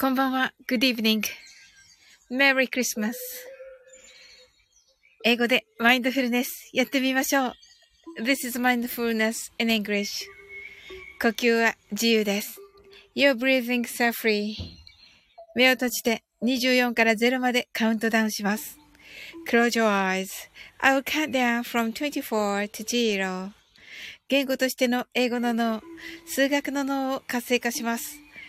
こんばんは。Good evening. Merry Christmas. 英語でマインドフルネスやってみましょう。This is mindfulness in English. 呼吸は自由です。You're breathing so free. 目を閉じて24から0までカウントダウンします。Close your eyes. I will count down from 24 to 0. 言語としての英語の脳、数学の脳を活性化します。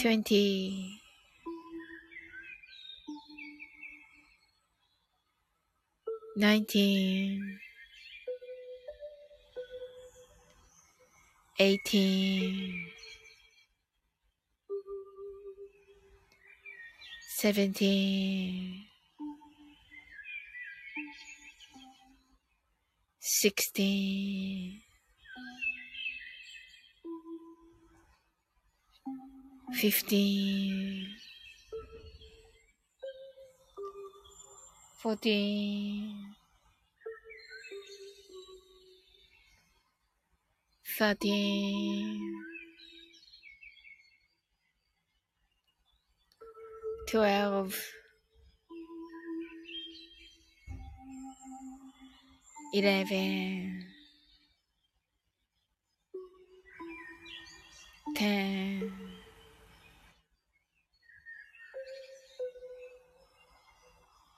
twenty. Nineteen. Eighteen. Seventeen. Sixteen 15 14 13 12 11 10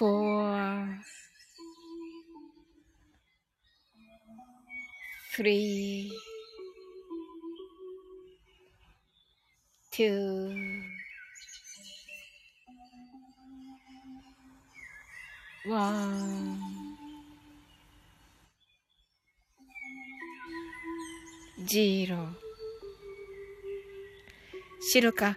four, three, two, one, zero 白か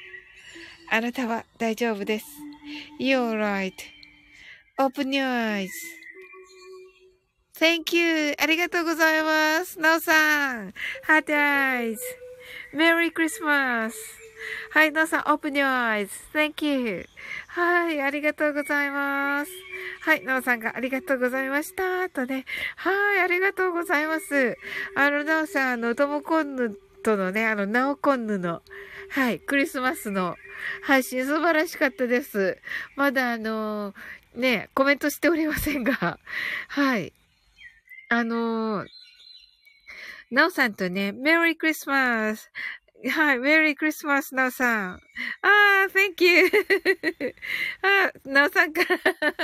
あなたは大丈夫です。You're right.Open your eyes.Thank you. ありがとうございます。なおさん。Heart eyes.Merry Christmas. はい、なおさん、Open your eyes.Thank you. はい、ありがとうございます。はい、なおさんがありがとうございました。とね。はい、ありがとうございます。あの、なおさん、あの、ともこんぬとのね、あの、なおこんぬの、はい、クリスマスの配信素晴らしかったです。まだあのー、ね、コメントしておりませんが、はい。あのー、なおさんとね、メリークリスマスはい、メリークリスマス、なおさん。ああ、thank you! あ、なおさんから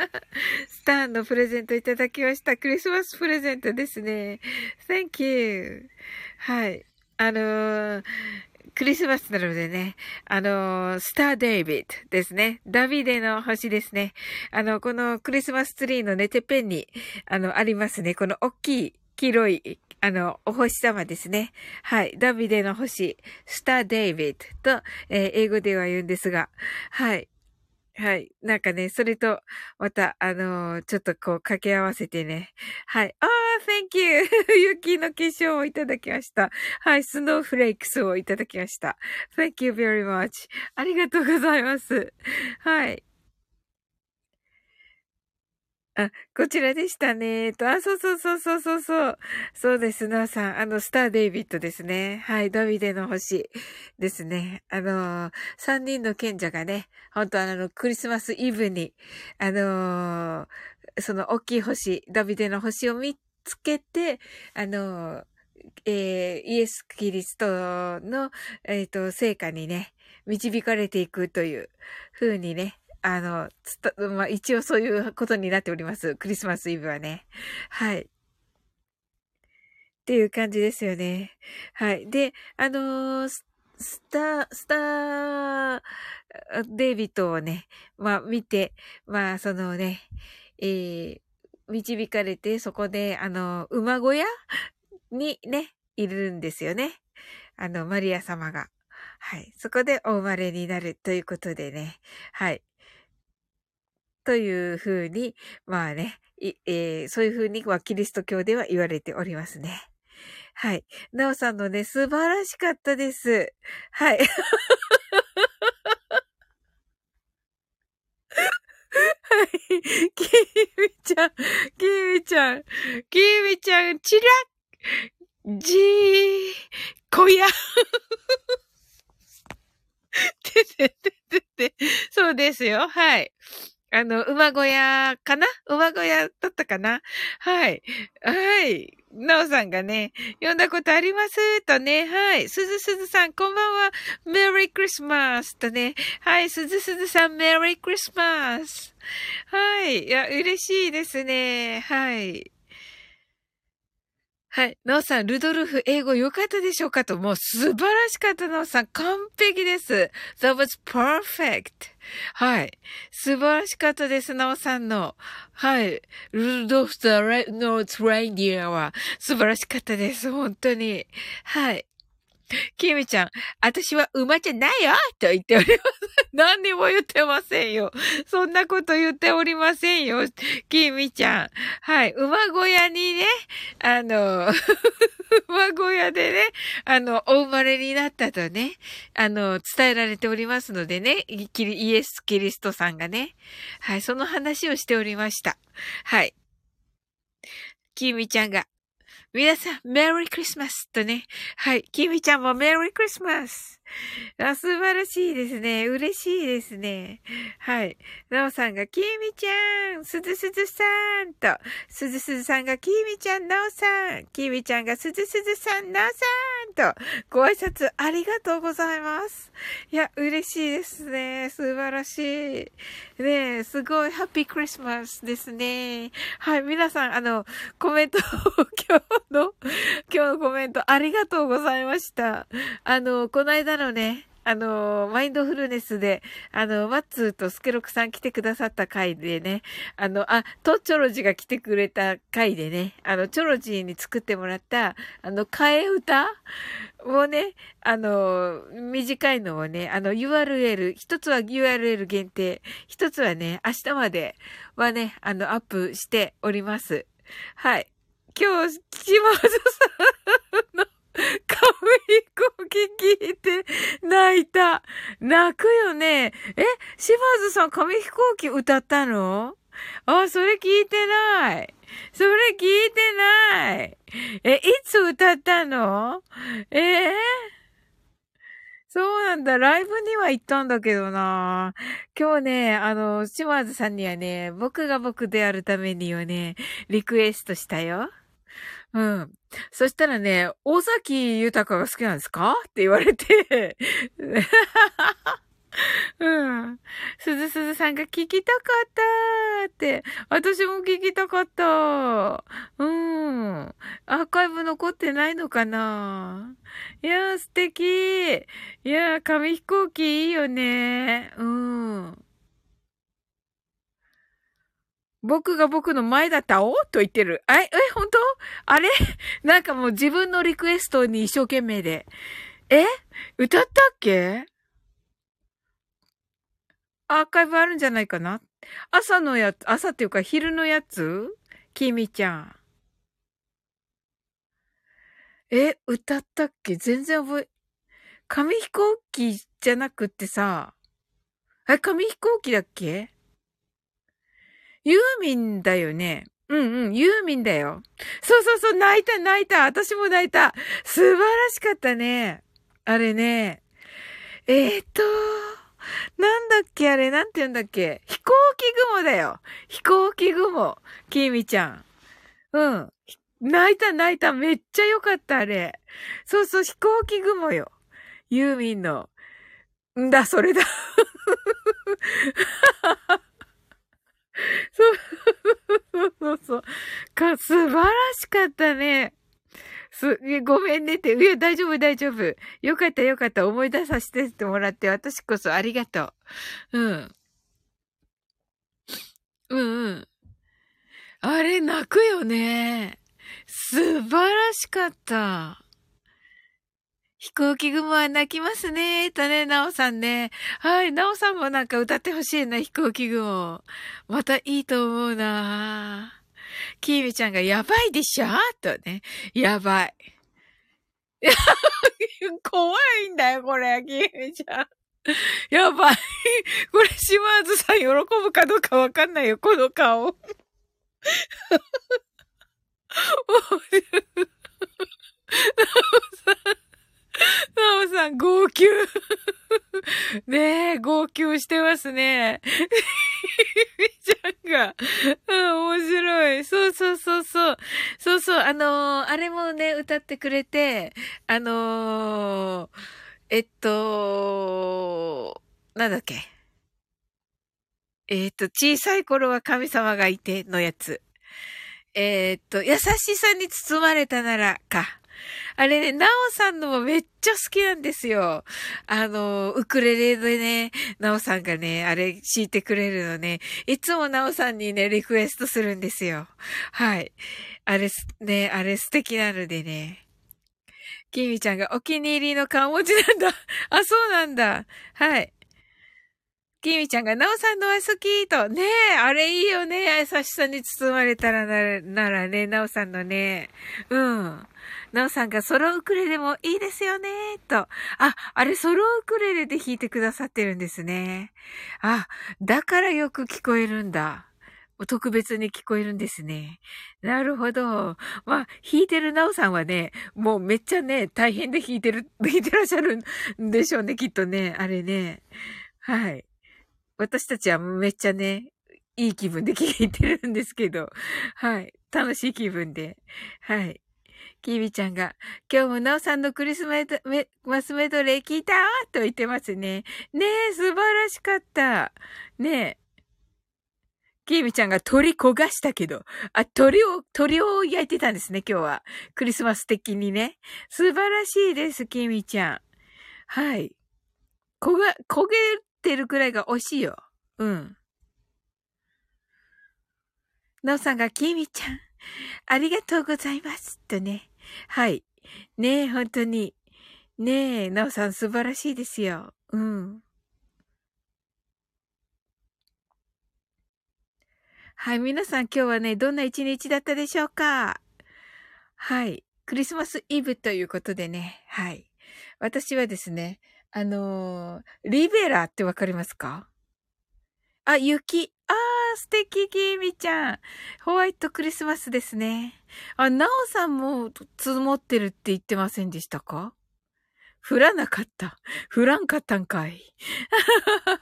スターのプレゼントいただきました。クリスマスプレゼントですね。thank you! はい。あのー、クリスマスなのでね、あの、スターデイビッドですね。ダビデの星ですね。あの、このクリスマスツリーのね、てっぺんに、あの、ありますね。この大きい黄色い、あの、お星様ですね。はい。ダビデの星、スターデイビッドと、えー、英語では言うんですが、はい。はい。なんかね、それと、また、あのー、ちょっとこう掛け合わせてね。はい。ああ、thank you! 雪の化粧をいただきました。はい。スノーフレークスをいただきました。thank you very much. ありがとうございます。はい。あ、こちらでしたね。と、あ、そうそうそうそうそうそう。そうです、なおさん。あの、スター・デイビッドですね。はい、ダビデの星ですね。あの三人の賢者がね、本当あの、クリスマスイブに、あのー、その大きい星、ダビデの星を見つけて、あのー、え、イエス・キリストの、えっ、と、成果にね、導かれていくという風にね、あの、つた、まあ、一応そういうことになっております。クリスマスイブはね。はい。っていう感じですよね。はい。で、あのー、スター、スター、デイビッドをね、まあ見て、まあそのね、えー、導かれて、そこで、あの、馬小屋にね、いるんですよね。あの、マリア様が。はい。そこでお生まれになるということでね。はい。というふうに、まあね、えー、そういうふうにはキリスト教では言われておりますね。はい。なおさんのね、素晴らしかったです。はい。はい。きみちゃん、きみちゃん、きみちゃん、ちらじー、こや。ててててて、そうですよ。はい。あの、馬小屋かな？馬小屋だったかな？はい。はい。なおさんがね、読んだことありますとね、はい。すずすずさん、こんばんは。メリークリスマスとね、はい。すずすずさん、メリークリスマス。はい。いや、嬉しいですね。はい。はい。なおさん、ルドルフ、英語良かったでしょうかと、もう素晴らしかった、なおさん。完璧です。That was perfect. はい。素晴らしかったです、なおさんの。はい。ルドルフ、the red nose reindeer は素晴らしかったです。本当に。はい。キミちゃん、私は馬じゃないよと言っております。何にも言ってませんよ。そんなこと言っておりませんよ。キミちゃん。はい。馬小屋にね、あの、馬小屋でね、あの、お生まれになったとね、あの、伝えられておりますのでね、イエス・キリストさんがね、はい、その話をしておりました。はい。キミちゃんが、皆さん、メリークリスマスとね。はい。キミちゃんもメリークリスマス あ、素晴らしいですね。嬉しいですね。はい。なおさんが、きみちゃん、すずすずさんと、すずすずさんが、きみちゃん、なおさん、きみちゃんが、すずすずさん、なおさんと、ご挨拶ありがとうございます。いや、嬉しいですね。素晴らしい。ねえすごい、ハッピークリスマスですね。はい。皆さん、あの、コメント、今日の、今日のコメントありがとうございました。あの、この間のね、あの、マインドフルネスで、あの、マッツーとスケロクさん来てくださった回でね、あの、あ、とチョロジが来てくれた回でね、あの、チョロジに作ってもらった、あの、替え歌をね、あの、短いのをね、あの、URL、一つは URL 限定、一つはね、明日まではね、あの、アップしております。はい。今日、島津さんの紙飛行機聞いて泣いた。泣くよね。え、島津さん紙飛行機歌ったの？あ、それ聞いてない。それ聞いてない。え、いつ歌ったの？えー、そうなんだ。ライブには行ったんだけどな。今日ね、あの、島津さんにはね、僕が僕であるためにはね、リクエストしたよ。うん。そしたらね、大崎豊が好きなんですか？って言われて うん。すずすずさんが聞きたかったって。私も聞きたかった。うん。アーカイブ残ってないのかな？いやー、素敵。いやー、紙飛行機いいよね。うん。僕が僕の前だったお？と言ってる。え、え、本当？あれ？なんかもう自分のリクエストに一生懸命で。え？歌ったっけ？アーカイブあるんじゃないかな？朝のやつ、朝っていうか昼のやつ？きみちゃん。え、歌ったっけ？全然覚え、紙飛行機じゃなくってさ、え、紙飛行機だっけ？ユーミンだよね。うんうん、ユーミンだよ。そうそうそう、泣いた泣いた。私も泣いた。素晴らしかったね。あれね。えー、っと、なんだっけあれ、なんて言うんだっけ飛行機雲だよ。飛行機雲。きみちゃん。うん。泣いた泣いた。めっちゃよかった、あれ。そうそう、飛行機雲よ。ユーミンの。んだ、それだ。そうそう。か、素晴らしかったね。す、ごめんねって。いや、大丈夫、大丈夫。よかった、よかった。思い出させてもらって、私こそありがとう。うん。うんうん。あれ、泣くよね。素晴らしかった。飛行機雲は泣きますね。とね、なおさんね。はい、なおさんもなんか歌ってほしいな、飛行機雲。またいいと思うな。キーミちゃんがやばいでしょ？とね。やばい。怖いんだよ、これ、キーミちゃん。やばい。これ、島津さん喜ぶかどうかわかんないよ、この顔。なおさん、号泣。ねえ、号泣してますね。みちゃんが、うん、面白い。そうそうそうそう。そうそう、あのー、あれもね、歌ってくれて、あのー、えっと、なんだっけ？えっと、小さい頃は神様がいてのやつ。えっと、優しさに包まれたならか。あれね、なおさんのもめっちゃ好きなんですよ。あの、ウクレレでね、なおさんがね、あれ弾いてくれるのね、いつもなおさんにね、リクエストするんですよ。はい。あれ、ね、あれ素敵なのでね。きみちゃんがお気に入りの顔文字なんだ。あ、そうなんだ。はい。きみちゃんが、なおさんのは好きと、ねえ、あれいいよね。優しさに包まれたらなならね、なおさんのね。うん。なおさんがソロウクレレもいいですよね、と。あ、あれソロウクレレで弾いてくださってるんですね。あ、だからよく聞こえるんだ。特別に聞こえるんですね。なるほど。まあ、弾いてるなおさんはね、もうめっちゃね、大変で弾いてる、弾いてらっしゃるんでしょうね、きっとね。あれね。はい。私たちはめっちゃね、いい気分で聞いてるんですけど。はい。楽しい気分で。はい。キービちゃんが、今日もなおさんのクリスマスメドレー聞いた？と言ってますね。ねえ、素晴らしかった。ねえ。キビちゃんが鳥焦がしたけど、あ、鳥を、鳥を焼いてたんですね、今日は。クリスマス的にね。素晴らしいです、キービちゃん。はい。焦が、焦げてるくらいが美味しいよ。うん。なおさんが、キービちゃん、ありがとうございます。とね。はい。ねえ、本当に。ねえ、なおさん素晴らしいですよ。うん。はい、皆さん今日はね、どんな一日だったでしょうか？はい。クリスマスイブということでね、はい。私はですね、あのー、リベラってわかりますか？あ、雪。素敵、きみちゃん。ホワイトクリスマスですね。あ、なおさんも積もってるって言ってませんでしたか？降らなかった。降らんかったんかい。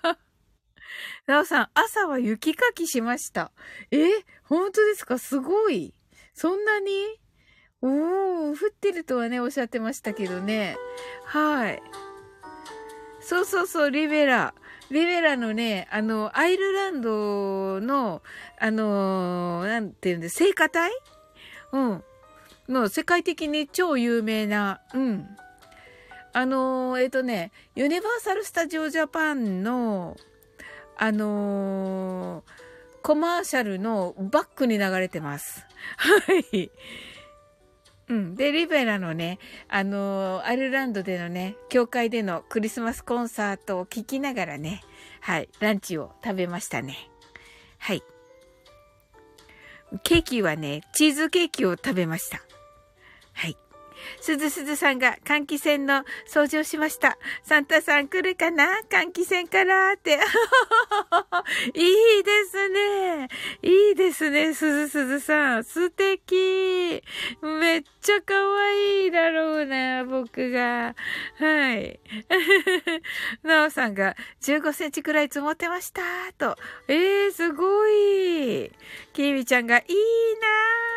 なおさん、朝は雪かきしました。え本当ですか？すごい。そんなに？おー、降ってるとはね、おっしゃってましたけどね。はい。そうそうそう、リベラ。リベラのね、あの、アイルランドの、あのなんていうんで、聖火隊？うん。の世界的に超有名な、うん。あのえっ、ー、とね、ユニバーサル・スタジオ・ジャパンの、あの、コマーシャルのバックに流れてます。はい。うん。で、リベラのね、あのー、アルランドでのね、教会でのクリスマスコンサートを聞きながらね、はい、ランチを食べましたね。はい。ケーキはね、チーズケーキを食べました。すずすずさんが換気扇の掃除をしました。サンタさん来るかな？換気扇からって。いいですね。いいですね、すずすずさん。素敵。めっちゃ可愛いだろうな、僕が。はい。なおさんが15センチくらい積もってました。と。えー、すごい。きみちゃんがいいな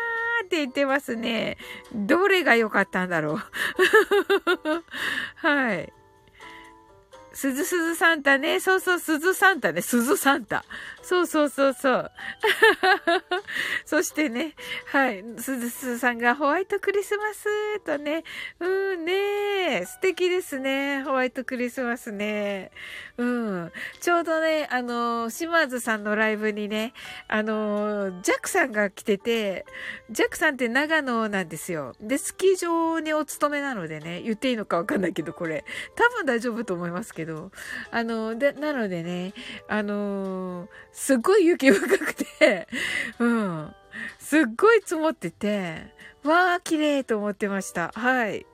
ーって言ってますね。どれが良かったんだろう。はい。鈴鈴サンタね。そうそう、鈴サンタね。鈴サンタ。そうそうそうそう。そしてね、はい。鈴鈴さんがホワイトクリスマスとね。うんね素敵ですね。ホワイトクリスマスね。うん。ちょうどね、あの、島津さんのライブにね、あの、ジャックさんが来てて、ジャックさんって長野なんですよ。で、スキー場にお勤めなのでね、言っていいのかわかんないけど、これ。多分大丈夫と思いますけど。あの、で、なのでね、あの、すっごい雪深くて、うん、すっごい積もってて、わー、綺麗と思ってました。はい。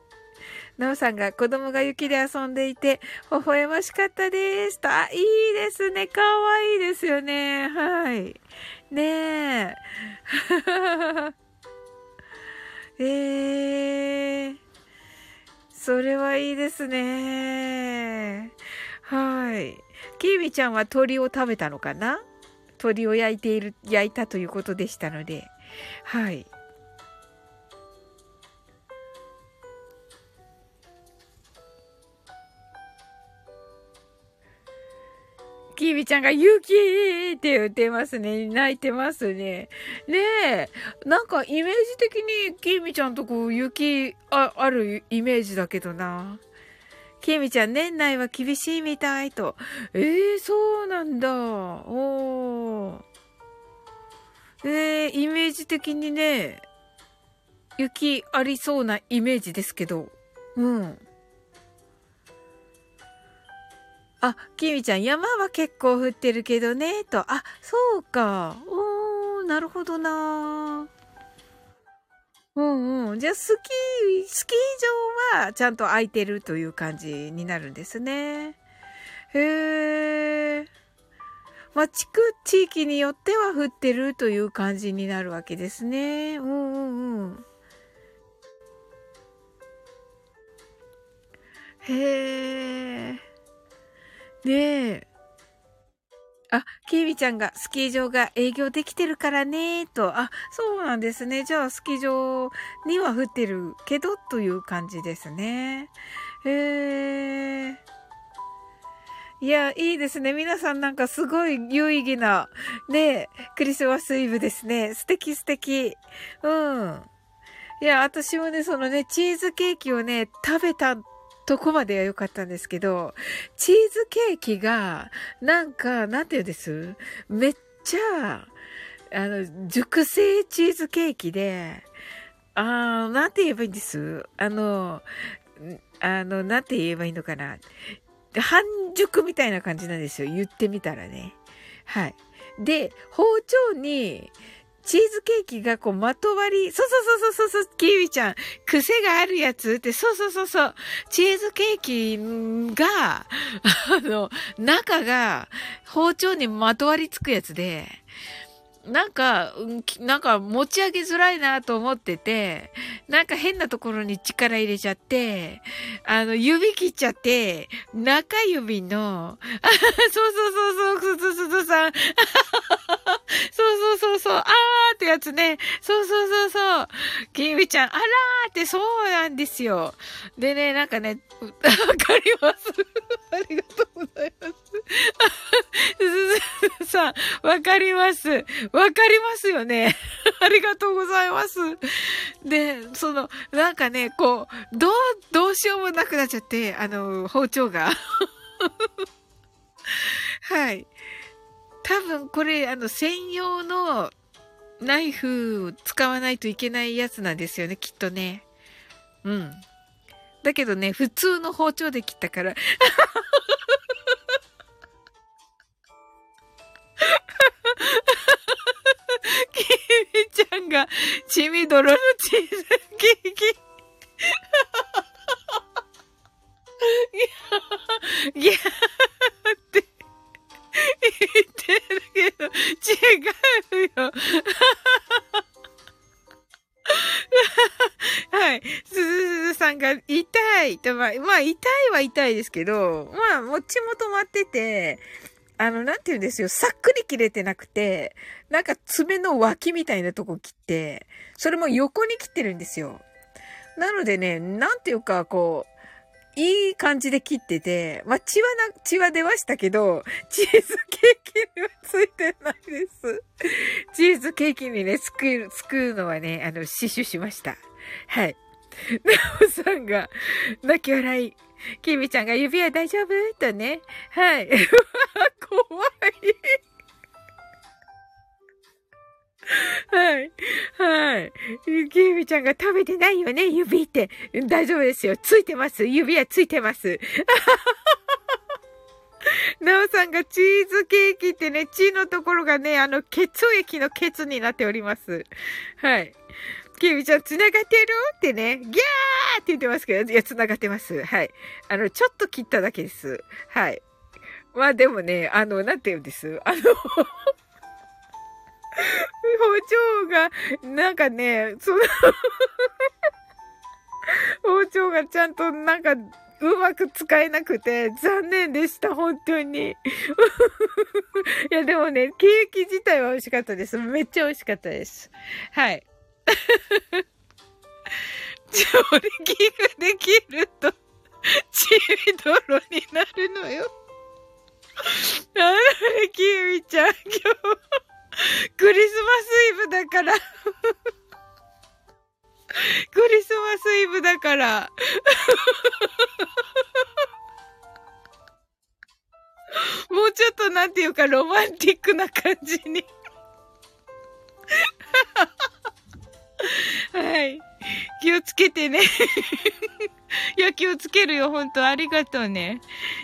なおさんが子供が雪で遊んでいて、微笑ましかったです。と、あ、いいですね。かわいいですよね。はい。ねえ。えー。それはいいですね。はい。キーミちゃんは鳥を食べたのかな？鳥を焼いている、焼いたということでしたので。はい。キービちゃんがユキーって言ってますね。泣いてますね。ねえ。なんかイメージ的にキーミちゃんとこう雪ああるイメージだけどな。キーミちゃん年内は厳しいみたいと。ええー、そうなんだ。おー。えー、イメージ的にね、雪ありそうなイメージですけど。うん。あ、きみちゃん、山は結構降ってるけどね、と。あ、そうか。おー、なるほどなうんうん。じゃあ、スキー、スキー場はちゃんと空いてるという感じになるんですね。へえ。まあ、地区、地域によっては降ってるという感じになるわけですね。うんうんうん。へえ。ねえ。あ、キービちゃんがスキー場が営業できてるからね、と。あ、そうなんですね。じゃあ、スキー場には降ってるけど、という感じですね。へえ。いや、いいですね。皆さんなんかすごい有意義な、ね、クリスマスイブですね。素敵素敵。うん。いや、私もね、そのね、チーズケーキをね、食べたとこまでは良かったんですけど、チーズケーキが、なんか、なんて言うんです？めっちゃ、あの、熟成チーズケーキで、あー、なんて言えばいいんです？あの、あの、なんて言えばいいのかな？半熟みたいな感じなんですよ。言ってみたらね。はい。で、包丁に、チーズケーキがこうまとわり、そうそうそうそうそう、キーウィちゃん、癖があるやつって、そうそうそうそう、チーズケーキが、あの、中が包丁にまとわりつくやつで、なんか、なんか持ち上げづらいなと思ってて、なんか変なところに力入れちゃって、あの、指切っちゃって、中指の、あそうそうそうそう、そうそうそうさん、そうそうそうそう、あーってやつね、そうそうそうそう、きみちゃん、あらーってそうなんですよ。でね、なんかね、わかります？ありがとうございます。さん、わかります。わかりますよね。ありがとうございます。で、その、なんかね、こう、どう、どうしようもなくなっちゃって、あの、包丁が。はい。多分これ、あの、専用のナイフを使わないといけないやつなんですよね、きっとね。うん。だけどね、普通の包丁で切ったから。キミちゃんが、ちみどろのチーズケーキ。ギャーって言ってるけど、違うよ。はい。すずすずさんが痛いと、まあ、まあ、痛いは痛いですけど、まあ、もちも止まってて、あの、なんて言うんですよ。さっくり切れてなくて、なんか爪の脇みたいなとこ切って、それも横に切ってるんですよ。なのでね、なんていうか、こう、いい感じで切ってて、まあ、血はな、血は出ましたけど、チーズケーキにはついてないです。チーズケーキにね、すくう、すくうのはね、あの、死守しました。はい。なおさんが、泣き笑い。きみちゃんが指輪大丈夫？とね。はい。怖い。はい。はい。きみちゃんが食べてないよね、指って。大丈夫ですよ。ついてます。指輪ついてます。なおさんがチーズケーキってね、血のところがね、あの、血液のケツになっております。はい。きみちゃん、繋がってる？ってね、ギャーって言ってますけど、いや、繋がってます。はい。あの、ちょっと切っただけです。はい。まあでもね、あの、なんて言うんです？あの 包丁が、なんかね、その 包丁がちゃんとなんか、うまく使えなくて、残念でした、本当に。いや、でもね、ケーキ自体は美味しかったです。めっちゃ美味しかったです。はい。調理器ができると、ちびどろになるのよ。あら、キミちゃん、今日。クリスマスイブだからクリスマスイブだからもうちょっとなんていうかロマンティックな感じにはい。気をつけてね いや、気をつけるよ、ほんと。ありがとうね。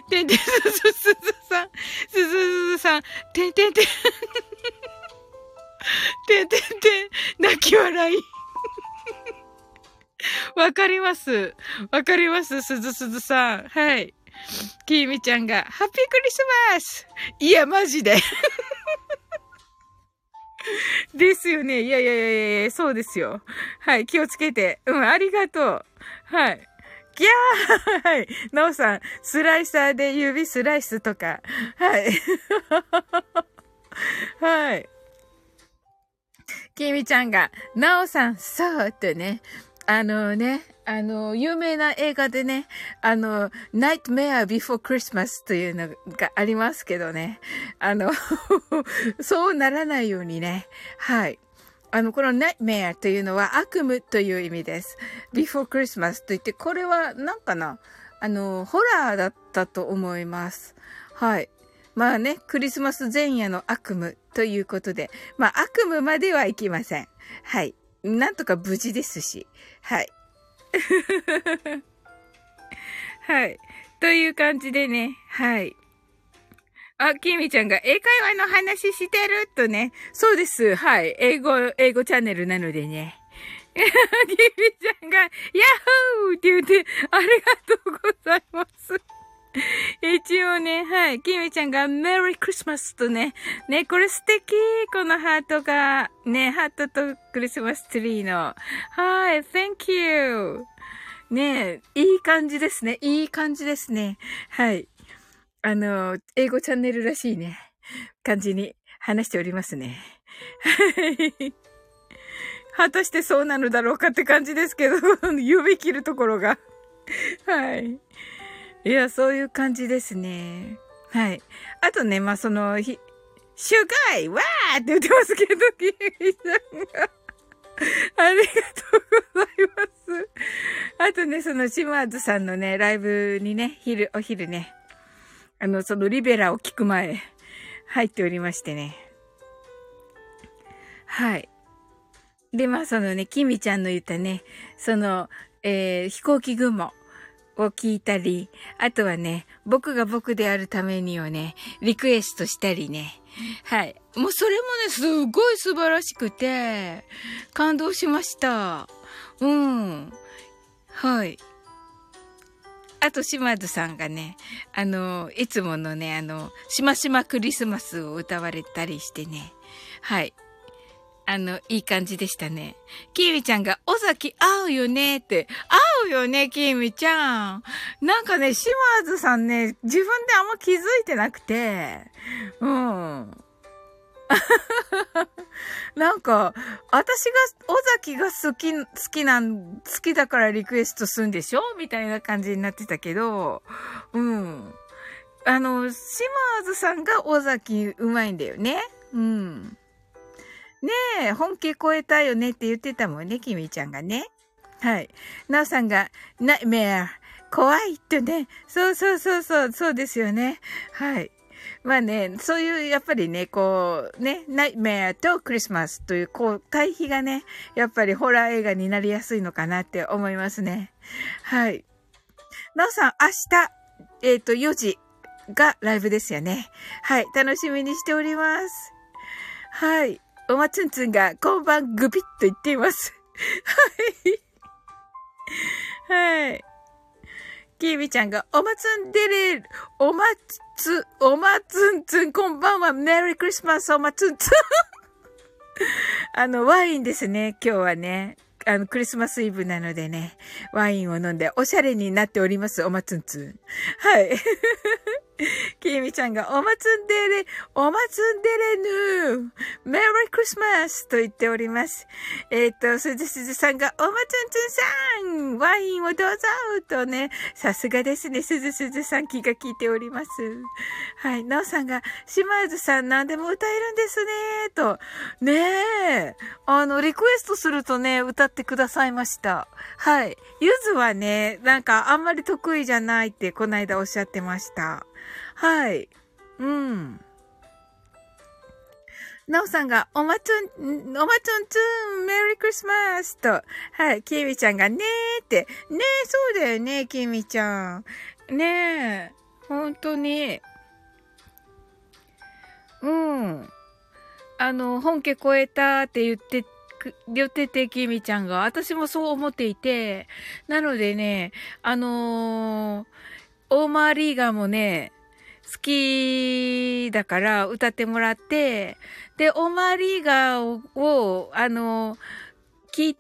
てんてん、すずすずさん、すずすずさん、てんてんてん。てんてんてん、泣き笑い。わかります。わかります、すずすずさん。はい。きみちゃんが、ハッピークリスマスいや、マジで。ですよね。いやいやいやいや、そうですよ。はい、気をつけて。うん、ありがとう。はい。ギャーはい。なおさん、スライサーで指スライスとか。はい。はい。きみちゃんが、なおさん、そうとね、あのね、あの、有名な映画でね、あの、Nightmare Before Christmas というのがありますけどね、あの そうならないようにね、はい。あの、この Nightmare というのは悪夢という意味です。Before Christmas といって、これは何かな？あの、ホラーだったと思います。はい。まあね、クリスマス前夜の悪夢ということで、まあ悪夢まではいきません。はい。なんとか無事ですし。はい。はい。という感じでね、はい。あ、きみちゃんが英会話の話してるとね。そうです。はい。英語、英語チャンネルなのでね。きみちゃんが、ヤッホーって言って、ありがとうございます。一応ね、はい。キミちゃんがメリークリスマスとね、ね、これ素敵このハートが、ね、ハートとクリスマスツリーの。はい、thank you! ねいい感じですね。いい感じですね。はい。あの、英語チャンネルらしいね、感じに話しておりますね。はい。果たしてそうなのだろうかって感じですけど、指切るところが。はい。いや、そういう感じですね。はい。あとね、まあ、その、ひ、シュガイわーって言ってますけど、キミさんが。ありがとうございます。あとね、そのシマーズさんのね、ライブにね、昼、お昼ね、あの、そのリベラを聞く前、入っておりましてね。はい。で、まあ、そのね、キミちゃんの言ったね、その、えー、飛行機雲を聞いたり、あとはね、僕が僕であるためにをね、リクエストしたりね。はい。もうそれもね、すごい素晴らしくて、感動しました。うん。はい。あと、島津さんがね、あの、いつものね、あの、しましまクリスマスを歌われたりしてね。はい。あの、いい感じでしたね。きーみちゃんが、尾崎合うよねって。合うよね、きーみちゃん。なんかね、島津さんね、自分であんま気づいてなくて。うん。なんか、私が、尾崎が好き、好きなん、好きだからリクエストするんでしょ？みたいな感じになってたけど、うん。あの、島津さんが尾崎うまいんだよね。うん。ねえ、本気超えたよねって言ってたもんね、きみちゃんがね。はい。なおさんが、ナイメア、怖いってね。そうそうそうそう、そうですよね。はい。まあね、そういう、やっぱりね、こう、ね、ナイメアとクリスマスという、こう、対比がね、やっぱりホラー映画になりやすいのかなって思いますね。はい。なおさん、明日、えっ、ー、と、4時がライブですよね。はい。楽しみにしております。はい。おまつんつんが、こんばんぐびっと言っています。はい。はい。きーみちゃんが、おまつんでれる、おまつ、おまつんつん、こんばんは、メリークリスマス、おまつんつん。あの、ワインですね、今日はね。あの、クリスマスイブなのでね、ワインを飲んで、おしゃれになっております、おまつんつん。はい。きみちゃんが、おまつんでれ、おまつんでれぬメリークリスマスと言っております。えっ、と、すずすずさんが、おまつんつんさんワインをどうぞとね、さすがですね、すずすずさん気が利いております。はい。なおさんが、島津さん何でも歌えるんですねと。ねえ。あの、リクエストするとね、歌ってくださいました。はい。ゆずはね、なんかあんまり得意じゃないってこの間おっしゃってました。はい。うん。なおさんが、おまつん、おまつんつん、メリークリスマスと、はい、きみちゃんがねーって、ねえ、そうだよね、きみちゃん。ねえ、本当に。うん。あの、本家超えたって言って、言ってて、きみちゃんが。私もそう思っていて。なのでね、あのー、オーマーリーガーもね、好きだから歌ってもらって、で、オーマーリガーを、あの、聞い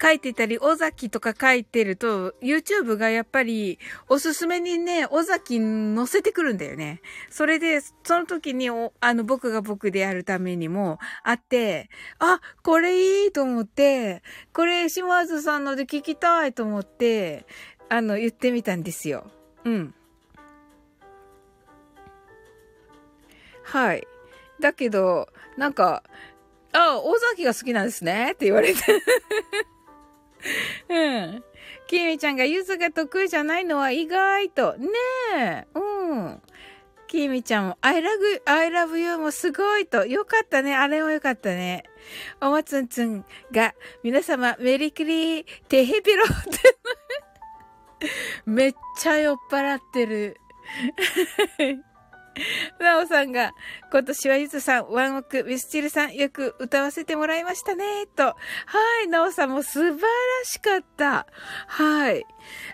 書いてたり、尾崎とか書いてると、YouTube がやっぱり、おすすめにね、尾崎載せてくるんだよね。それで、その時に、あの、僕が僕でやるためにも、あって、あ、これいいと思って、これ、島津さんので聞きたいと思って、あの、言ってみたんですよ。うん。はい。だけど、なんか、あ、大崎が好きなんですねって言われて。うん。きみちゃんがゆずが得意じゃないのは意外と。ねえ。うん。きみちゃんも、I love, I love you もすごいと。よかったね。あれもよかったね。おまつんつんが、皆様、メリクリー、テヘピロって。めっちゃ酔っ払ってる。なおさんが、今年はゆずさん、ワンオク、ミスチルさん、よく歌わせてもらいましたね、と。はい、なおさんも素晴らしかった。はい。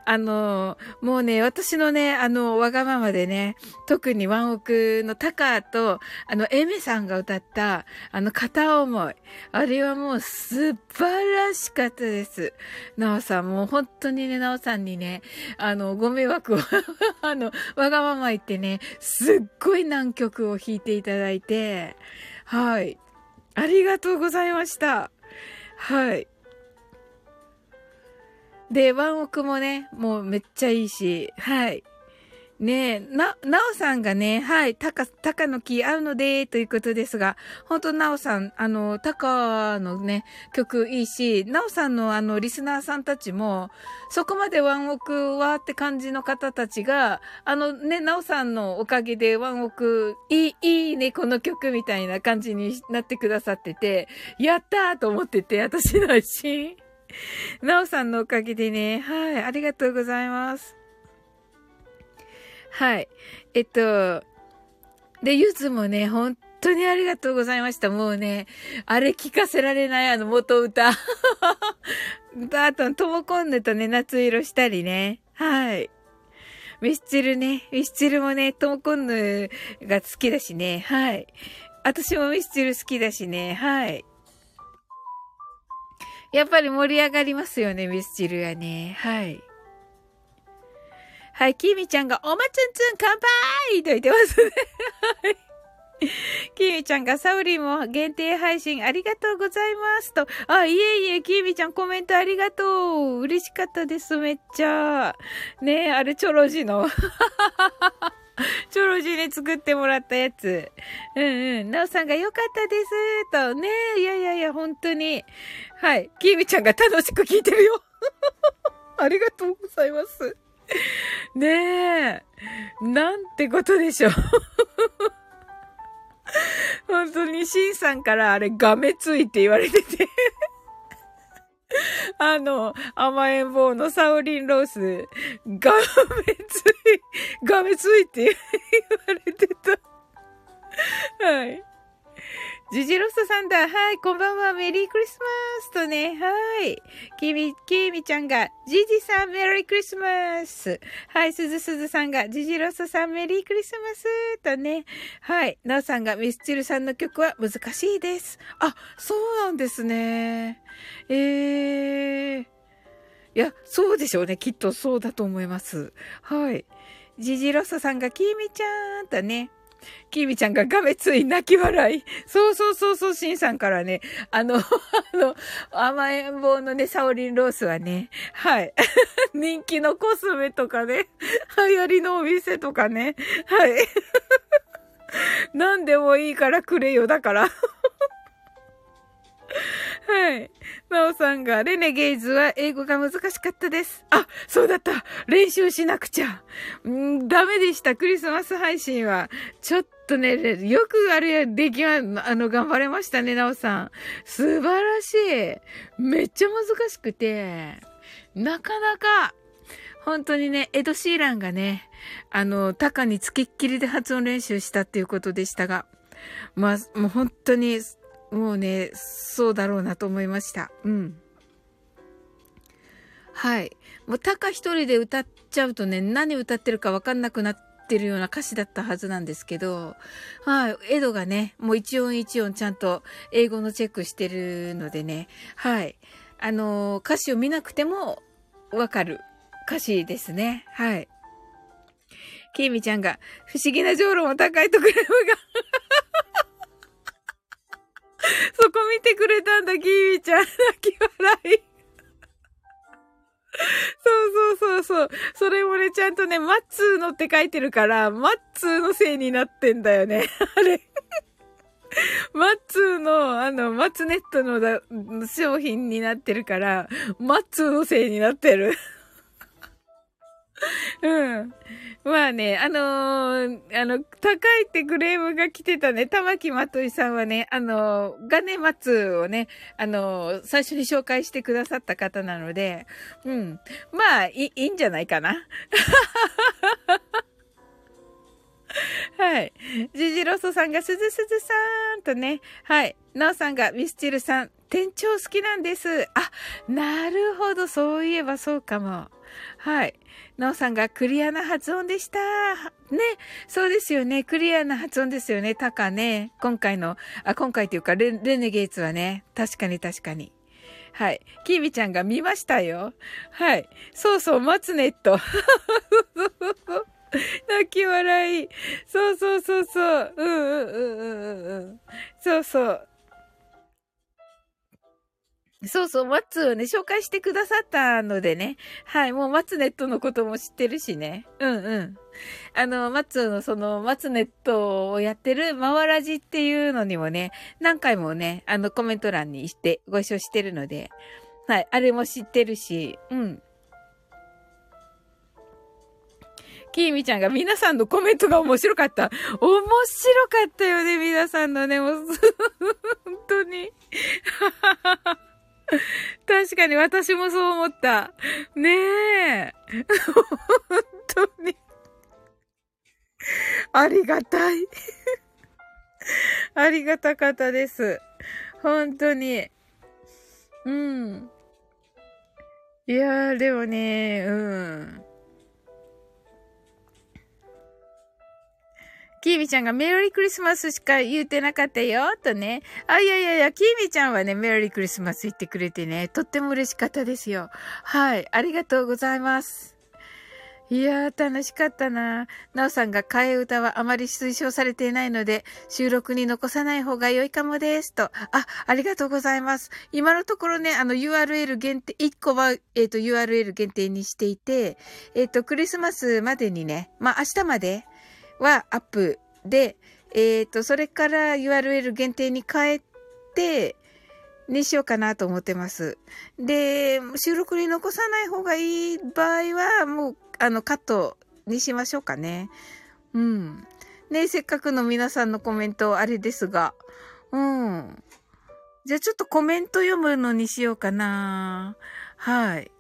あの、もうね、私のね、あの、わがままでね、特にワンオクのタカと、あの、エメさんが歌った、あの、片思い。あれはもう素晴らしかったです。なおさん、もう本当にね、なおさんにね、あの、ご迷惑を あの、わがまま言ってね、すっごい難曲を弾いていただいて、はい。ありがとうございました。はい。で、ワンオクもね、もうめっちゃいいし、はい。ねえ、な、なおさんがね、はい、たか、たかの木合うので、ということですが、本当なおさん、あの、たかのね、曲いいし、なおさんのあの、リスナーさんたちも、そこまでワンオクはって感じの方たちが、あのね、なおさんのおかげでワンオク、いい、いいね、この曲みたいな感じになってくださってて、やったーと思ってて、私のし、なおさんのおかげでね、はい、ありがとうございます。はい。えっと、で、ゆずもね、本当にありがとうございました。もうね、あれ聞かせられないあの元歌。あと、ともこんぬとね、夏色したりね。はい。ミスチルね、ミスチルもね、ともこんぬが好きだしね。はい。私もミスチル好きだしね。はい。やっぱり盛り上がりますよね、ミスチルはね。はい。はい、きみちゃんが、おまつんつん乾杯と言ってますね。はい。きみちゃんがサウリも限定配信ありがとうございますと。あ、いえいえ、きみちゃんコメントありがとう。嬉しかったです、めっちゃ。ねえ、あれチョロジの。チョロジに作ってもらったやつ。うんうん。なおさんが良かったです。と。ねえ、いやいやいや、本当に。はい。きみちゃんが楽しく聞いてるよ。ありがとうございます。ねえ。なんてことでしょう。本当に、シンさんからあれ、ガメついって言われてて あの、甘えん坊のサウリンロース、がめつい、がめついって言われてた。はい。ジジロストさんだ。はい、こんばんは。メリークリスマスとね。はい。キミ、キミちゃんが、ジジさんメリークリスマス。はい、すずすずさんが、ジジロストさんメリークリスマスとね。はい。なおさんが、ミスチルさんの曲は難しいです。あ、そうなんですね。えー。いや、そうでしょうね。きっとそうだと思います。はい。ジジロストさんが、キミちゃんとね。きみちゃんが画面つい泣き笑い。そうそうそうそう、しんさんからね、あの、あの、甘えん坊のね、サオリンロースはね、はい。人気のコスメとかね、流行りのお店とかね、はい。何でもいいからくれよ、だから。はい。なおさんが、レネゲイズは英語が難しかったです。あ、そうだった練習しなくちゃ。んダメでした。クリスマス配信は。ちょっとね、よくあれ、できま、あの、頑張れましたね、なおさん。素晴らしい。めっちゃ難しくて、なかなか、本当にね、エド・シーランがね、あの、タカにつきっきりで発音練習したっていうことでしたが、まあ、もう本当にもうね、そうだろうなと思いました。うん。はい。もう、タカ一人で歌っちゃうとね、何歌ってるかわかんなくなってるような歌詞だったはずなんですけど、はい。エドがね、もう一音一音ちゃんと英語のチェックしてるのでね、はい。あの、歌詞を見なくてもわかる歌詞ですね。はい。キーミちゃんが、不思議な情論を高いとクラブが そこ見てくれたんだ、キーミちゃん。泣き笑い。そうそうそうそう。それもね、ちゃんとね、マッツーのって書いてるから、マッツーのせいになってんだよね。あれ。マッツーの、あの、マツネットの商品になってるから、マッツーのせいになってる。うん。まあね、あのー、あの、高いってクレームが来てたね、玉木まといさんはね、あのー、ガネマツをね、あのー、最初に紹介してくださった方なので、うん。まあ、いい、いんじゃないかな。はい。ジジロソさんがすずすずさんとね、はい。ナオさんがミスチルさん、店長好きなんです。あ、なるほど、そういえばそうかも。はい。なおさんがクリアな発音でした。ね。そうですよね。クリアな発音ですよね。タカね。今回の、あ、今回というかレ、レネゲーツはね。確かに確かに。はい。キーミちゃんが見ましたよ。はい。そうそう、待つネット。泣き笑い。そうそうそうそう。うんうんうんうんうん。そうそう。そうそう、マッツをね、紹介してくださったのでね。はい、もうマツネットのことも知ってるしね。うんうん。あの、マツのその、マツネットをやってる、マワラジっていうのにもね、何回もね、あの、コメント欄にしてご一緒してるので、はい、あれも知ってるし、うん。きーみちゃんが皆さんのコメントが面白かった。面白かったよね、皆さんのね、もう、本当に。確かに私もそう思った。ねえ。本当に。ありがたい。ありがたかったです。本当に。うん。いやー、でもね、うん。キーミちゃんがメリークリスマスしか言うてなかったよ、とね。あ、いやいやいや、キーミちゃんはね、メリークリスマス言ってくれてね、とっても嬉しかったですよ。はい、ありがとうございます。いやー、楽しかったな。なおさんが替え歌はあまり推奨されていないので、収録に残さない方が良いかもです。と。あ、ありがとうございます。今のところね、あの URL 限定、1個は、えっ、ー、と URL 限定にしていて、えっ、ー、と、クリスマスまでにね、まあ明日まで、はアップで、えっ、ー、と、それから URL 限定に変えて、にしようかなと思ってます。で、収録に残さない方がいい場合は、もう、あの、カットにしましょうかね。うん。ねせっかくの皆さんのコメント、あれですが。うん。じゃあちょっとコメント読むのにしようかな。はい。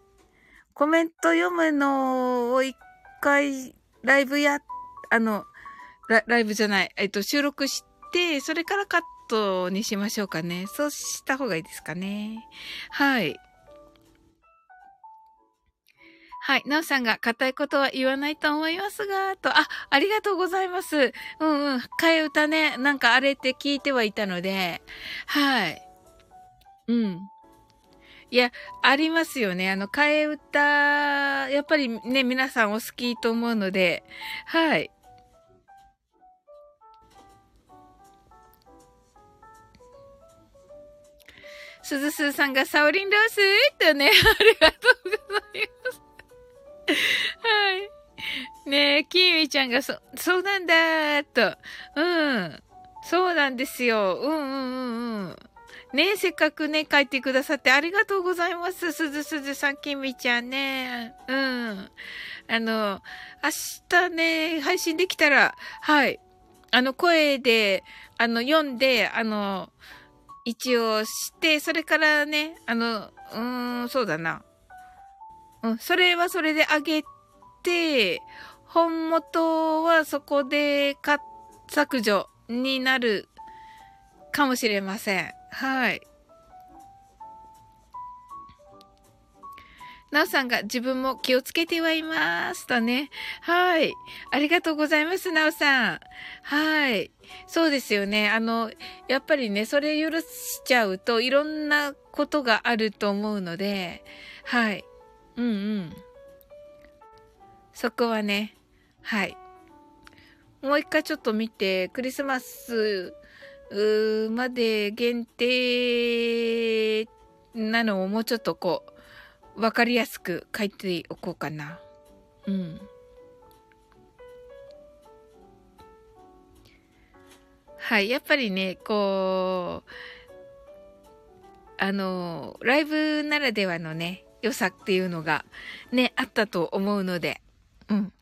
コメント読むのを一回ライブやってあの、ライブじゃない、えっと、収録して、それからカットにしましょうかね。そうした方がいいですかね。はい。はい。なおさんが、硬いことは言わないと思いますが、と、あ、ありがとうございます。うんうん。替え歌ね、なんかあれって聞いてはいたので、はい。うん。いや、ありますよね。あの、替え歌、やっぱりね、皆さんお好きと思うので、はい。すずすーさんがサオリンロースとね、ありがとうございます。はい。ねえ、キーミちゃんがそ、そうなんだーと。うん。そうなんですよ。うんうんうんうん。ねえ、せっかくね、書いてくださってありがとうございます。すずすずさん、きみちゃんね。うん。あの、明日ね、配信できたら、はい。あの、声で、あの、読んで、あの、一応して、それからね、あの、うーん、そうだな。うん、それはそれであげて、本元はそこで削除になるかもしれません。はい。なおさんが自分も気をつけてはいます。とね。はい。ありがとうございます、なおさん。はい。そうですよね。あの、やっぱりね、それ許しちゃうといろんなことがあると思うので、はい。うんうん。そこはね、はい。もう一回ちょっと見て、クリスマスまで限定なのをもうちょっとこう、わかりやすく書いておこうかな。うん。はい。やっぱりね、こう、あの、ライブならではのね、良さっていうのがね、あったと思うので、うん。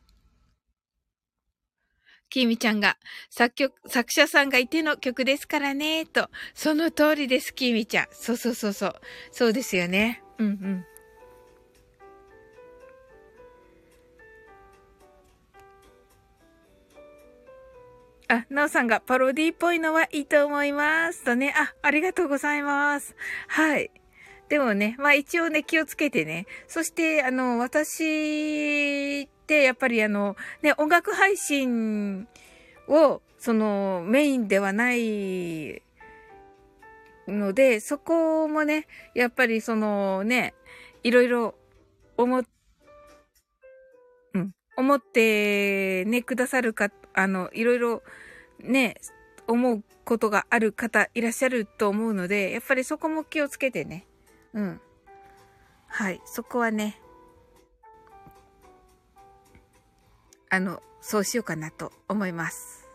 きみちゃんが、作曲、作者さんがいての曲ですからね、と。その通りです、きみちゃん。そうそうそうそう。そうですよね。うんうん。あ、なおさんがパロディっぽいのはいいと思います。とね。あ、ありがとうございます。はい。でもね、まあ一応ね、気をつけてね。そして、あの、私ってやっぱりあの、ね、音楽配信を、その、メインではないので、そこもね、やっぱりそのね、いろいろ思、うん、思ってね、くださるか、あの、いろいろね、思うことがある方いらっしゃると思うので、やっぱりそこも気をつけてね。うん。はい、そこはね、あの、そうしようかなと思います。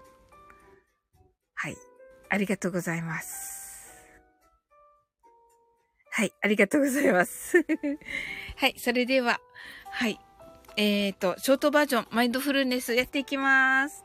はい。ありがとうございます。はい、ありがとうございます。はい、それでは、はい。えっ、ー、と、ショートバージョン、マインドフルネスやっていきます。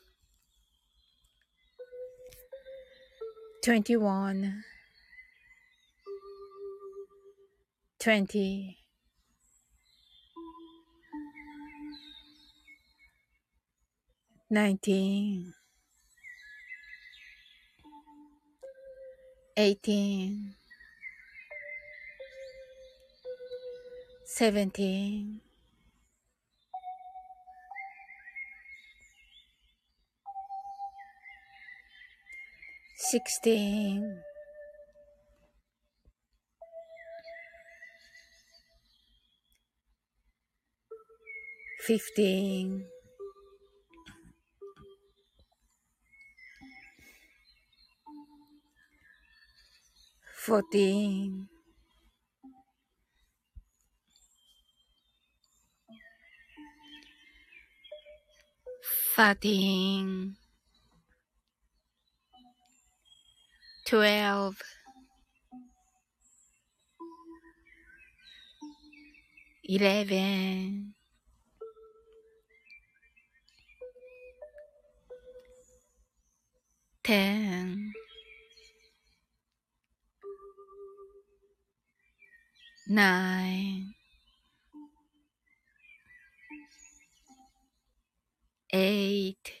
21 20 19 18 17 sixteen, fifteen, fourteen, thirteen, twelve, eleven, ten, nine, eight,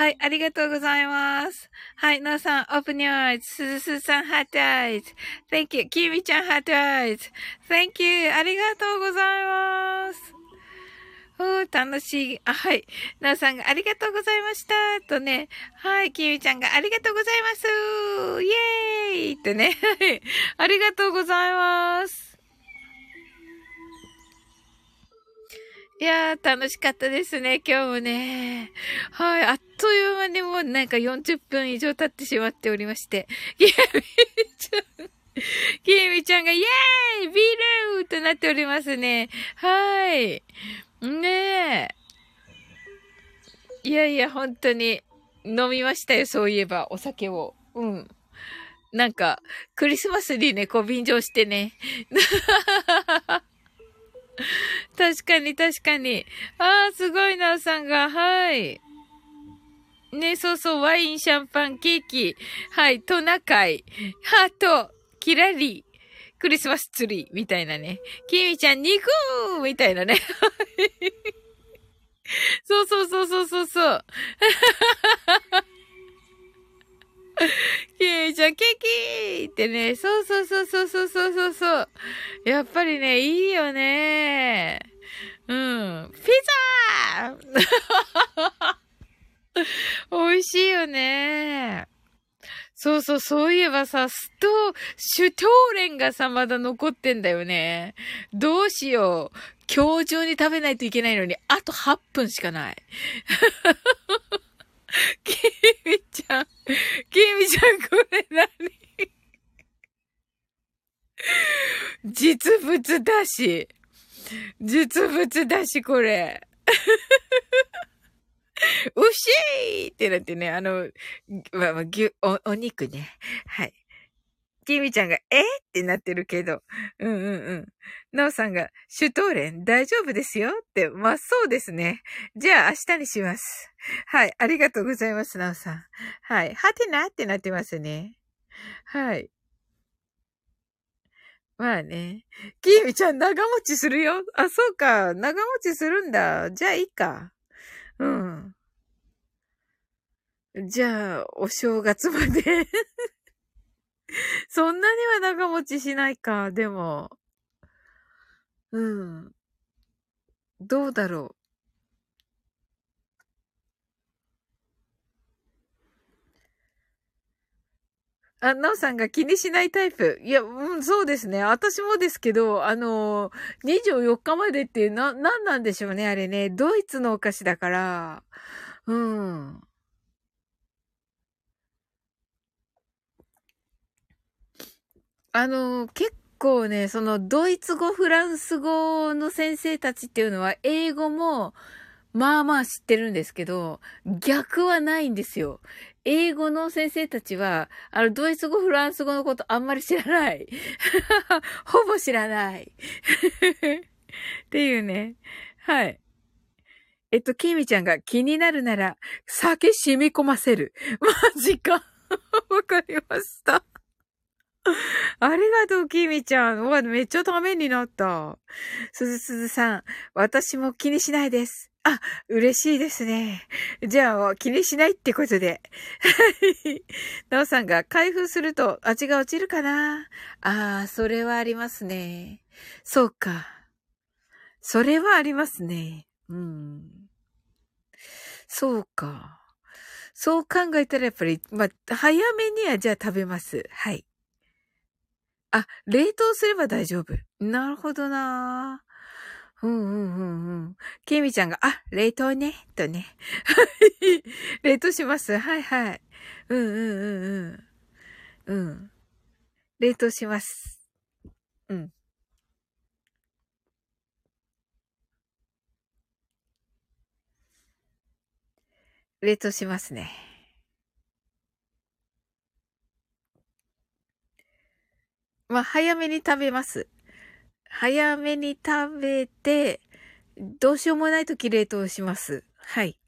はい、ありがとうございます。はい、なおさん、 open your eyes。すずすさん、 heart eyes。Thank you. きみちゃん、ハートアイズ。Thank you. ありがとうございます。おー、楽しい。あ、はい。なおさんがありがとうございました。とね。はい。きみちゃんがありがとうございます。イェーーってね。はい。ありがとうございます。いやー、楽しかったですね、今日もね。はい、あっという間にもうなんか40分以上経ってしまっておりまして。キミちゃん、キミちゃんがイェーイビールとなっておりますね。はい。ねえ。いやいや、本当に飲みましたよ、そういえば、お酒を。うん。なんか、クリスマスにね、こう便乗してね。確かに確かに。ああ、すごいなおさんが。はい。ね、そうそう、ワイン、シャンパン、ケーキ。はい、トナカイ、ハート、キラリ、クリスマスツリー、みたいなね。キミちゃん、肉みたいなね。そうそうそうそうそうそう。キミちゃん、ケーキってね、そうそうそうそうそうそうそう。やっぱりね、いいよね。うん。ピザー 美味しいよね。そうそう、そういえばさ、ストシュトーレンがさ、まだ残ってんだよね。どうしよう。今日中に食べないといけないのに、あと8分しかない。キミちゃん、キミちゃんこれ何実物だし。実物だし、これ。うしーってなってね、あの、まあ、まあ、牛、お、お肉ね。はい。きみちゃんが、えってなってるけど。うんうんうん。なおさんが、シュトーレン大丈夫ですよって。まあそうですね。じゃあ明日にします。はい。ありがとうございます、なおさん。はい。はてなってなってますね。はい。まあね。きみちゃん長持ちするよ。あ、そうか。長持ちするんだ。じゃあいいか。うん。じゃあ、お正月まで そんなには長持ちしないか、でも。うん。どうだろう。あ、なおさんが気にしないタイプ。いや、うん、そうですね。私もですけど、あのー、24日までってな、なんなんでしょうね、あれね。ドイツのお菓子だから。うん。あの、結構ね、そのドイツ語、フランス語の先生たちっていうのは英語もまあまあ知ってるんですけど、逆はないんですよ。英語の先生たちは、あの、ドイツ語、フランス語のことあんまり知らない。ほぼ知らない。っていうね。はい。えっと、キミちゃんが気になるなら、酒染み込ませる。マジか。わかりました。ありがとう、きみちゃん。わ、めっちゃためになった。すずすずさん、私も気にしないです。あ、嬉しいですね。じゃあ、気にしないってことで。なおさんが開封すると味が落ちるかな？ああ、それはありますね。そうか。それはありますね。うん。そうか。そう考えたらやっぱり、まあ、早めにはじゃあ食べます。はい。あ、冷凍すれば大丈夫。なるほどなうんうんうんうん。ケミちゃんが、あ、冷凍ね、とね。は い冷凍します。はいはい。うんうんうんうん。うん。冷凍します。うん。冷凍しますね。まあ、早めに食べます。早めに食べて、どうしようもないとき冷凍します。はい。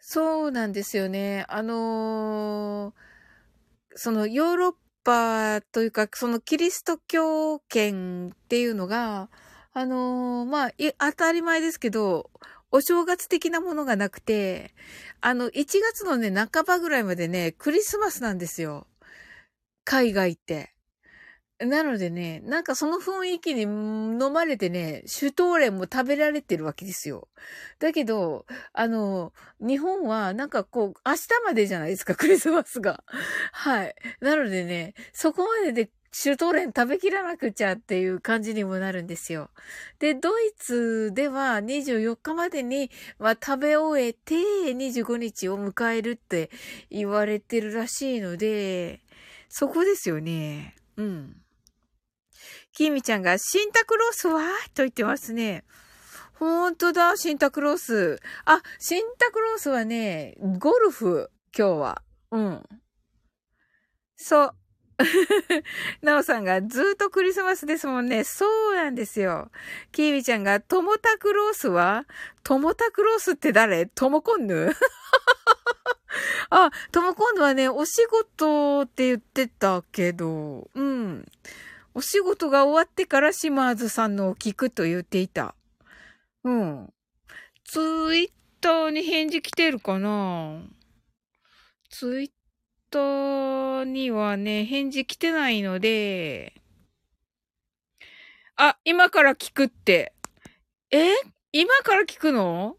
そうなんですよね。あのー、そのヨーロッパというか、そのキリスト教圏っていうのが、あのー、まあ、当たり前ですけど、お正月的なものがなくて、あの、1月のね、半ばぐらいまでね、クリスマスなんですよ。海外って。なのでね、なんかその雰囲気に飲まれてね、シュトーレンも食べられてるわけですよ。だけど、あの、日本はなんかこう、明日までじゃないですか、クリスマスが。はい。なのでね、そこまででシュトーレン食べきらなくちゃっていう感じにもなるんですよ。で、ドイツでは24日までに、まあ、食べ終えて25日を迎えるって言われてるらしいので、そこですよね。うん。きみちゃんが、シンタクロースは？と言ってますね。ほんとだ、シンタクロース。あ、シンタクロースはね、ゴルフ、今日は。うん。そう。なおさんがずっとクリスマスですもんね。そうなんですよ。キーミちゃんが、トモタクロースは？トモタクロースって誰？トモコンヌ？あ、トモコンヌはね、お仕事って言ってたけど、うん。お仕事が終わってから島津さんのを聞くと言っていた。うん。ツイッターに返事来てるかな？ツイットにはね、返事来てないので、あ、今から聞くって。え？今から聞くの？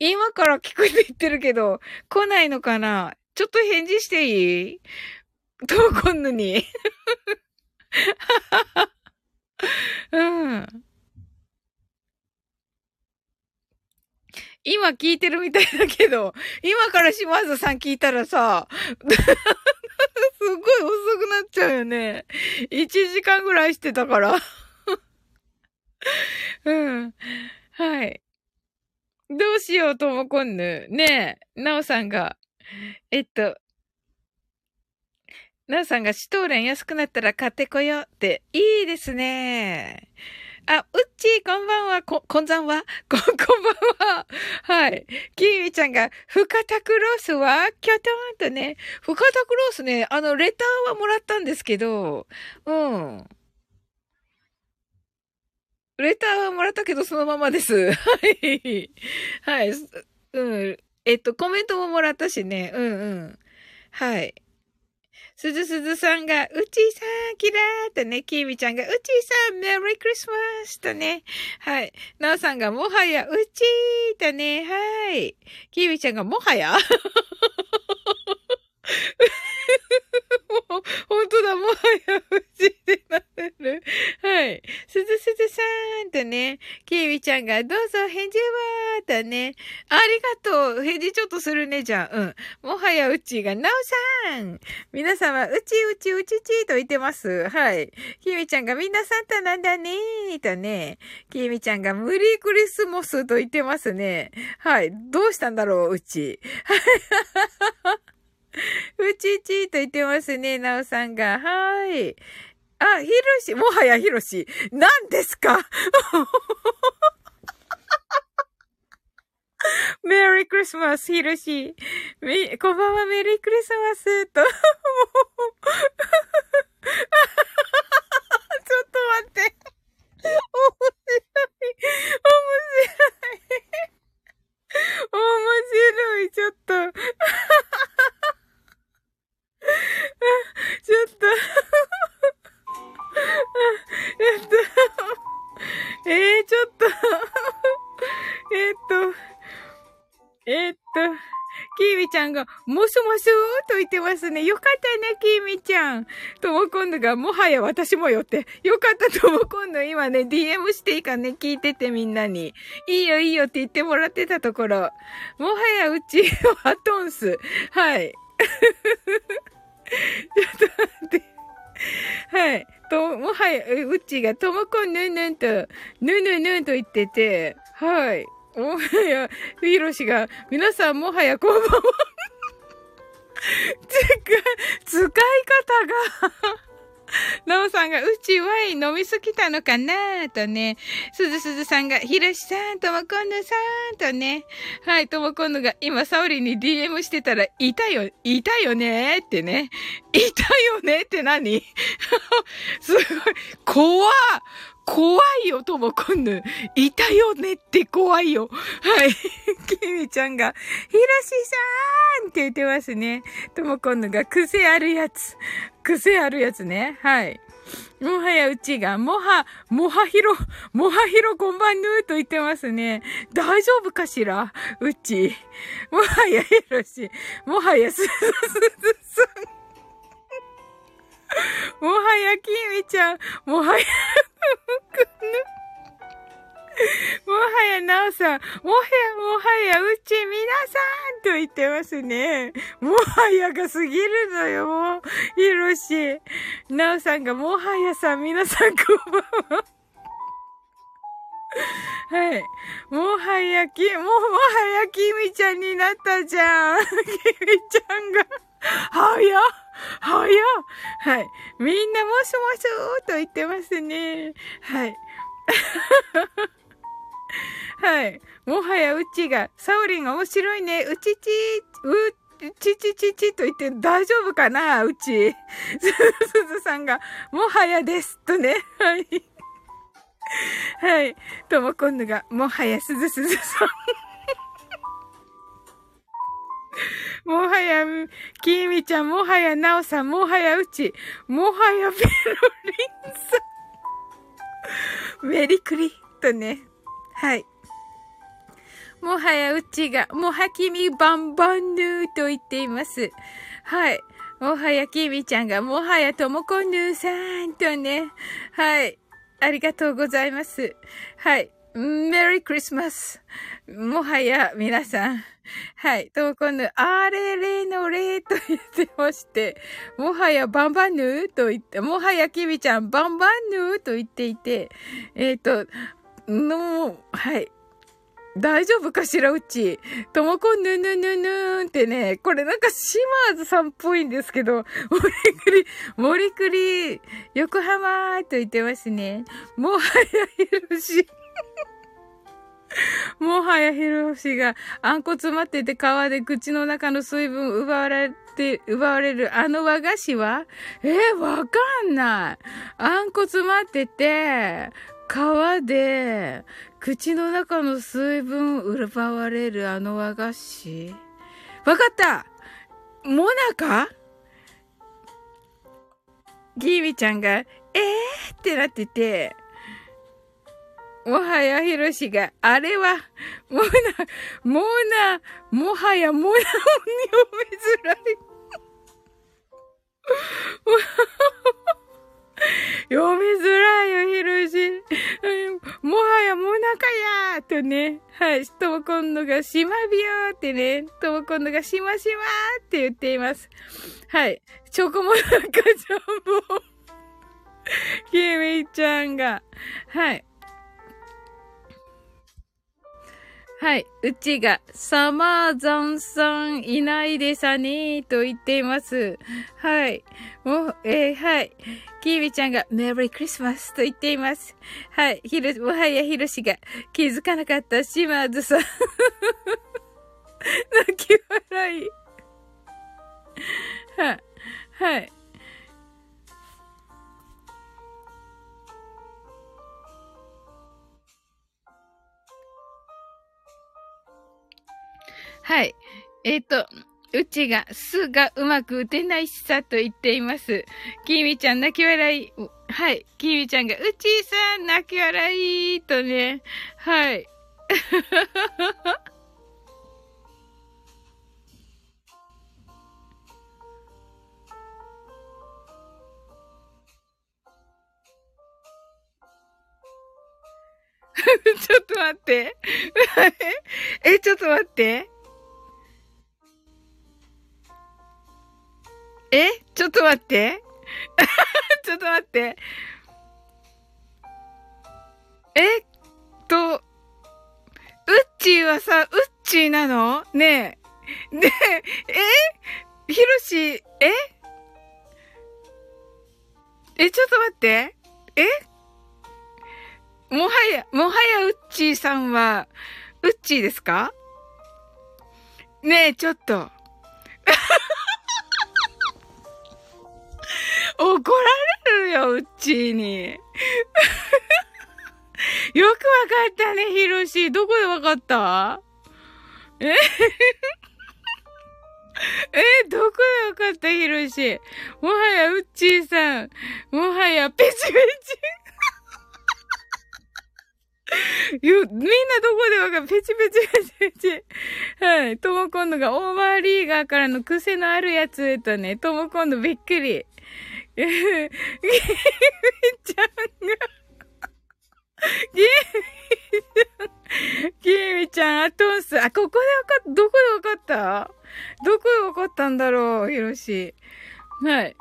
今から聞くって言ってるけど、来ないのかな？ちょっと返事していい？トーコンヌに？うん。今聞いてるみたいだけど、今から島津さん聞いたらさ、すっごい遅くなっちゃうよね。1時間ぐらいしてたから。うん。はい。どうしようともこんぬ。ねえ、なおさんが、えっと、なおさんがシュトーレン安くなったら買ってこようって、いいですね。あ、うっちー、こんばんは、こ、こんざんは、こ、こんばんは。はい。キーミちゃんが、深田クロスは、キョトーンとね、深田クロスね、あの、レターはもらったんですけど、うん。レターはもらったけど、そのままです。はい。はい。うん。えっと、コメントももらったしね。うんうん。はい。すずすずさんが、うちーさん、キラーとね、きーみちゃんが、うちーさん、メリークリスマスとね、はい。なおさんが、もはや、うちーとね、はい。きーみちゃんが、もはや？もう、本当だ、もはや、うちってなってる。はい。すずすずさんとね、きーみちゃんが、どうぞ返事はーとね、ありがとう。返事ちょっとするね、じゃあ。うん。もはやうちが、なおさん。皆様、うちうちうちちと言ってます。はい。きーみちゃんが、みんなサンタなんだねーとね、きーみちゃんが、無理クリスモスと言ってますね。はい。どうしたんだろう、うち。はい。うちちと言ってますね、なおさんが。はい。あ、ひろし、もはやひろし。何ですか？メリークリスマス、ひろし。み、こんばんは、メリークリスマス、と。ちょっと待って。面白い。面白い。面白い、ちょっと。ちょっとえっと、えー、ちょっとえっと、えっと、キーミちゃんが、もしもしーと言ってますね。よかったね、キーミちゃん。とも今度が、もはや私もよって。よかったとも今度今ね、DM していいかね、聞いててみんなに。いいよいいよって言ってもらってたところ。もはやうちはトンス。はい。ちょっと待って。はい。と、もはや、うちがともこんぬんぬんと、ぬぬぬと言ってて、はい。もはや、ひろしが、皆さんもはやこんばんは。使、使い方がなおさんが、うちワイン飲みすぎたのかな？とね。すずすずさんが、ひろしさん、ともこんぬさんとね。はい、ともこんぬが今、サオリに DM してたら、いたよ、いたよね？ってね。いたよね？って何？すごい、怖っ怖いよ、ともこんぬ。いたよねって怖いよ。はい。きみちゃんが、ひろしさーんって言ってますね。ともこんぬが癖あるやつ。癖あるやつね。はい。もはやうちが、もは、もはひろ、もはひろこんばんぬーと言ってますね。大丈夫かしら？うち。もはやひろし。もはやすずすずさん。もはやきみちゃん。もはや、もはやなおさん、もはや、もはや、うち、皆さんと言ってますね。もはやが過ぎるのよ、もう。ひろし。なおさんが、もはやさん、皆さんこんばんは。はい。もはやき、も、もはやきみちゃんになったじゃん。きみちゃんが、はや、はや。はい。みんなもしもしーと言ってますね。はい。はい。もはやうちが、サオリン面白いね。うちちー、う、ちちちちと言って大丈夫かなうち。すずさんが、もはやです。とね。はい。はい。ともこんぬが、もはやすずすずさん。もはや、きみちゃん、もはやなおさん、もはやうち、もはやペロリンさん。メリクリとね。はい。もはやうちが、もはきみばんばんぬーと言っています。はい。もはやきみちゃんが、もはやともこぬーさんとね。はい。ありがとうございます。はい。メリークリスマス。もはや皆さん。はい。ともこぬ、あれれのれと言ってまして、もはやバンバンヌーと言って、もはやきみちゃんバンバンヌーと言っていて、えっ、ー、と、の、はい。大丈夫かしらうち。ともこぬぬぬぬーんってね、これなんかシマーズさんっぽいんですけど、森くり、森くり、横浜と言ってますね。もはやひろし。もはやひろしが、あんこ詰まってて皮で口の中の水分奪われて、奪われるあの和菓子は？えー、わかんない。あんこ詰まってて、皮で、口の中の水分奪われるあの和菓子？わかった！モナカ？ギーミちゃんが、えーってなってて、もはやひろしが、あれは、モナ、モナ、もはやモナを読みづらい。読みづらいよ、ひろし。もはやもなかやーとね。はい。とも今度がしまびよーってね。とも今度がしましまーって言っています。はい。チョコモナカジャンボ。きみちゃんが。はい。はい。うちが、サマーザンさんいないでさねーと言っています。はい。もう、えー、はい。キービちゃんが、メリークリスマスと言っています。はい。ひろ、もはやひろしが気づかなかったシマーズさん。泣き笑い。はい。はい。はい。えっ、ー、と、うちが、すがうまく打てないしさと言っています。きみちゃん泣き笑い。はい。きみちゃんが、うちさん泣き笑いとね。はい。ちょっと待って。え、ちょっと待って。えちょっと待って。ちょっと待って。えっと、うっちーはさ、うっちーなの？ねえ。ねえ、えひろし、え？え、ちょっと待って。え？もはや、もはやうっちーさんは、うっちーですか？ねえ、ちょっと。怒られるよ、うっちーに。よくわかったね、ひろし。どこでわかった？え？え、どこでわかったひろし。もはやうっちーさん。もはやペチペチ。よ、みんなどこでわかる？ペチペチペチペチ。はい。とも今度がオーバーリーガーからの癖のあるやつとね、とも今度びっくり。えー、ゲーちゃんがゲーキーミちゃん、アトンス。あ、ここでわかっ、どこでわかった？どこでわかったんだろう、ヒロシ。はい。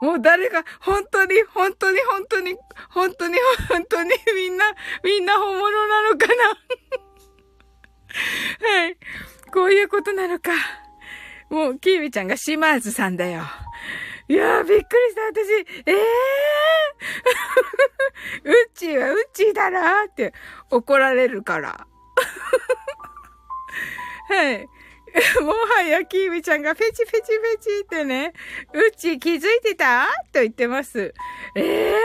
もう誰が、本当に、本当に、本当に、本当に、本当に、みんな、みんな本物なのかな？はい。こういうことなのか。もう、キーミちゃんが島津さんだよ。いやー、びっくりした、私。ええー、うっちーはうっちーだなーって怒られるから。はい。もはやキーミちゃんがペチペチペチってね、うっちー気づいてたと言ってます。ええー、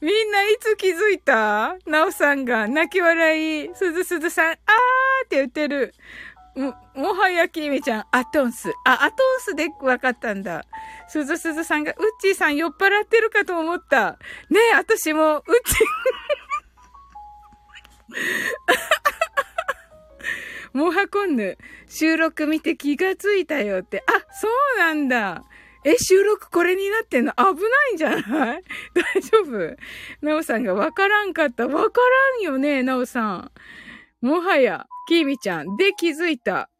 みんないつ気づいた？なおさんが泣き笑い、すずすずさん、あーって言ってる。も、もはやきみちゃん、アトンス。あ、アトンスで分かったんだ。すずすずさんが、うっちーさん酔っ払ってるかと思った。ねえ、私も、うっちー。モハコンヌ、収録見て気がついたよって。あ、そうなんだ。え、収録これになってんの？危ないんじゃない？大丈夫？なおさんがわからんかった。わからんよね、なおさん。もはや。キーミちゃん。で気づいた。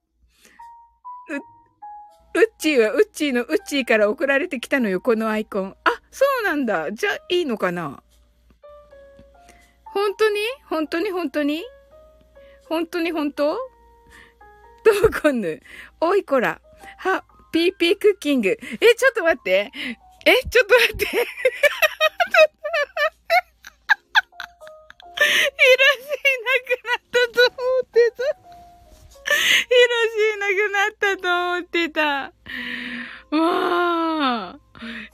う、うっちーはうっちーのうっちーから送られてきたのよ、このアイコン。あ、そうなんだ。じゃあ、いいのかな？本当に？本当に？本当に？本当に？本当？どうこんぬ？おいこら。は、ピーピークッキング。え、ちょっと待って。え、ちょっと待って。てた。もう。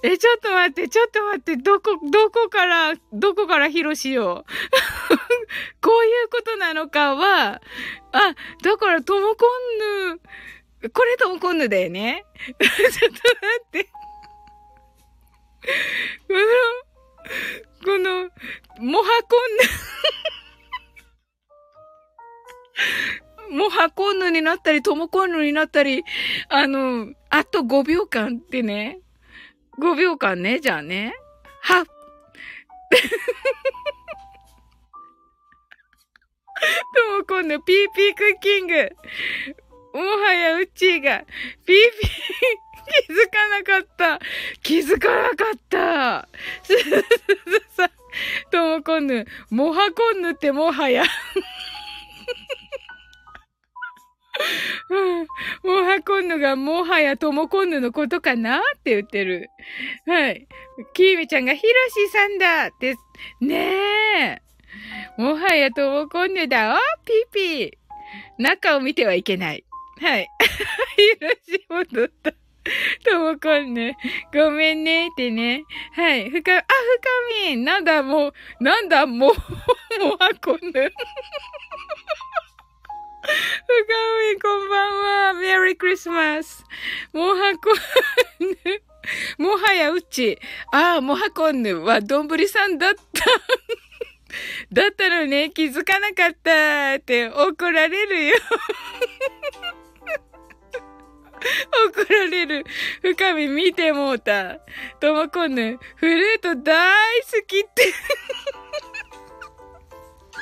え、ちょっと待って、ちょっと待って、どこ、どこから、どこからヒロシを。こういうことなのかは、あ、だからトモコンヌ、これトモコンヌだよね。ちょっと待って。この、この、もはこんぬ、もはこんぬになったり、ともこんぬになったり、あの、あと5秒間ってね。5秒間ね、じゃあね。はっ。ともこんぬ、ピーピークッキング。もはやうちが、ピーピー、気づかなかった。気づかなかった。すずさん、ともこんぬ、もはこんぬってもはや。うん、もはこんぬがもはやともこんぬのことかなって言ってる。はい。きーみちゃんがひろしさんだって、ねえ。もはやともこんぬだわ、ピーピー。中を見てはいけない。はい。ひろし戻った。ともこんね。ごめんねってね。はい。ふか、あ、ふかみん。なんだ、もう、なんだ、もう、もうはこんぬ。ふかみ、こんばんは。メリークリスマス。もはこんぬ。もはやうち。ああ、もはこんぬはどんぶりさんだった。だったのね、気づかなかったって怒られるよ。怒られる。深み見てもうた。ともこんぬ、フルート大好きって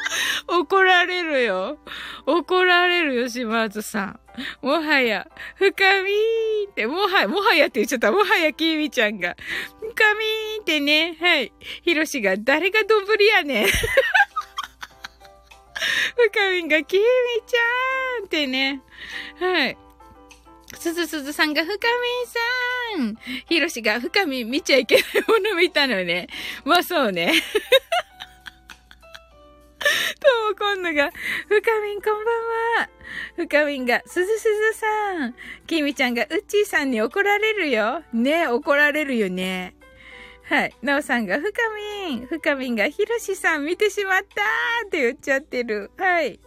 怒られるよ。怒られるよ、島津さん。もはや、深みーって、もはや、もはやって言っちゃった。もはやきみちゃんが。深みーってね、はい。ひろしが、誰がどぶりやねん。深みが、きみちゃんってね。はい。すずすずさんが深みんさん。ひろしが深み見ちゃいけないもの見たのね。まあそうね。ともこんのが、深みんこんばんは。深みんが、すずすずさん。きみちゃんが、うっちーさんに怒られるよ。ね怒られるよね。はい。なおさんが、ふかみん。ふかみんが、ひろしさん見てしまったーって言っちゃってる。はい。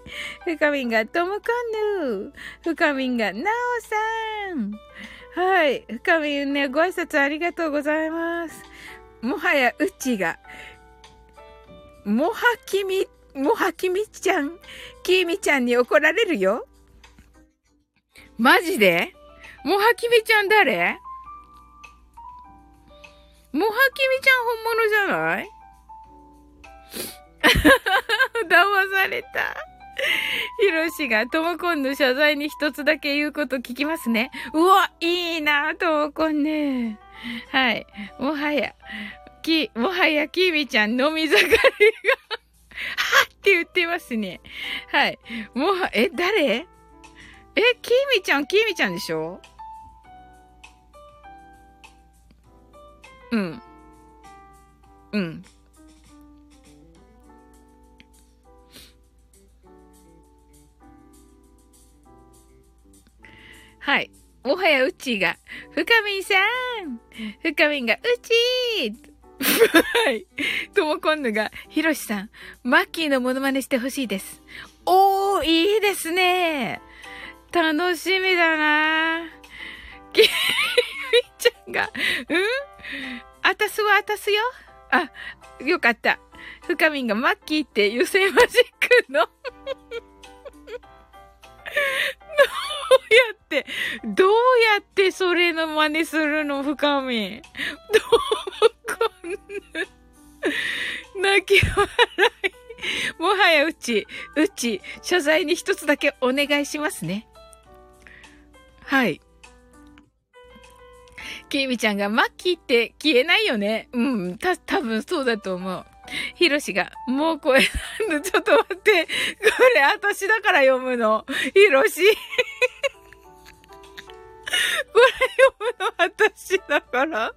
ふかみんが、ともこんぬふかみんが、なおさん。はい。ふかみんね、ご挨拶ありがとうございます。もはや、うちが、もはきみ、もはきみちゃん、きみちゃんに怒られるよ。マジで？もはきみちゃん誰？もはきみちゃん本物じゃない？騙された。ひろしが、ともこんの謝罪に一つだけ言うこと聞きますね。うわ、いいな、ともこんね。はい。もはや、き、もはやきみちゃん飲み盛りがはっって言ってますね。はい。もは、え、誰？え、きみちゃん、きみちゃんでしょ？うん。うん。はい。もはやうちが、深みさん深みが、うちはい。ともこんぬが、ひろしさん、マッキーのモノマネしてほしいです。おー、いいですね。楽しみだなきみちゃんが、うん？あたすはあたすよ。あ、よかった。深みんがマッキーって油性マジックのうやって、どうやってそれの真似するの深み。どうこんな。泣き笑い。もはやうち、うち、謝罪に一つだけお願いしますね。はい。きみちゃんが、マッキーって消えないよね。うん、た、多分そうだと思う。ひろしが、もうこれ、ちょっと待って。これ、私だから読むの。ひろし。これ読むの私だから。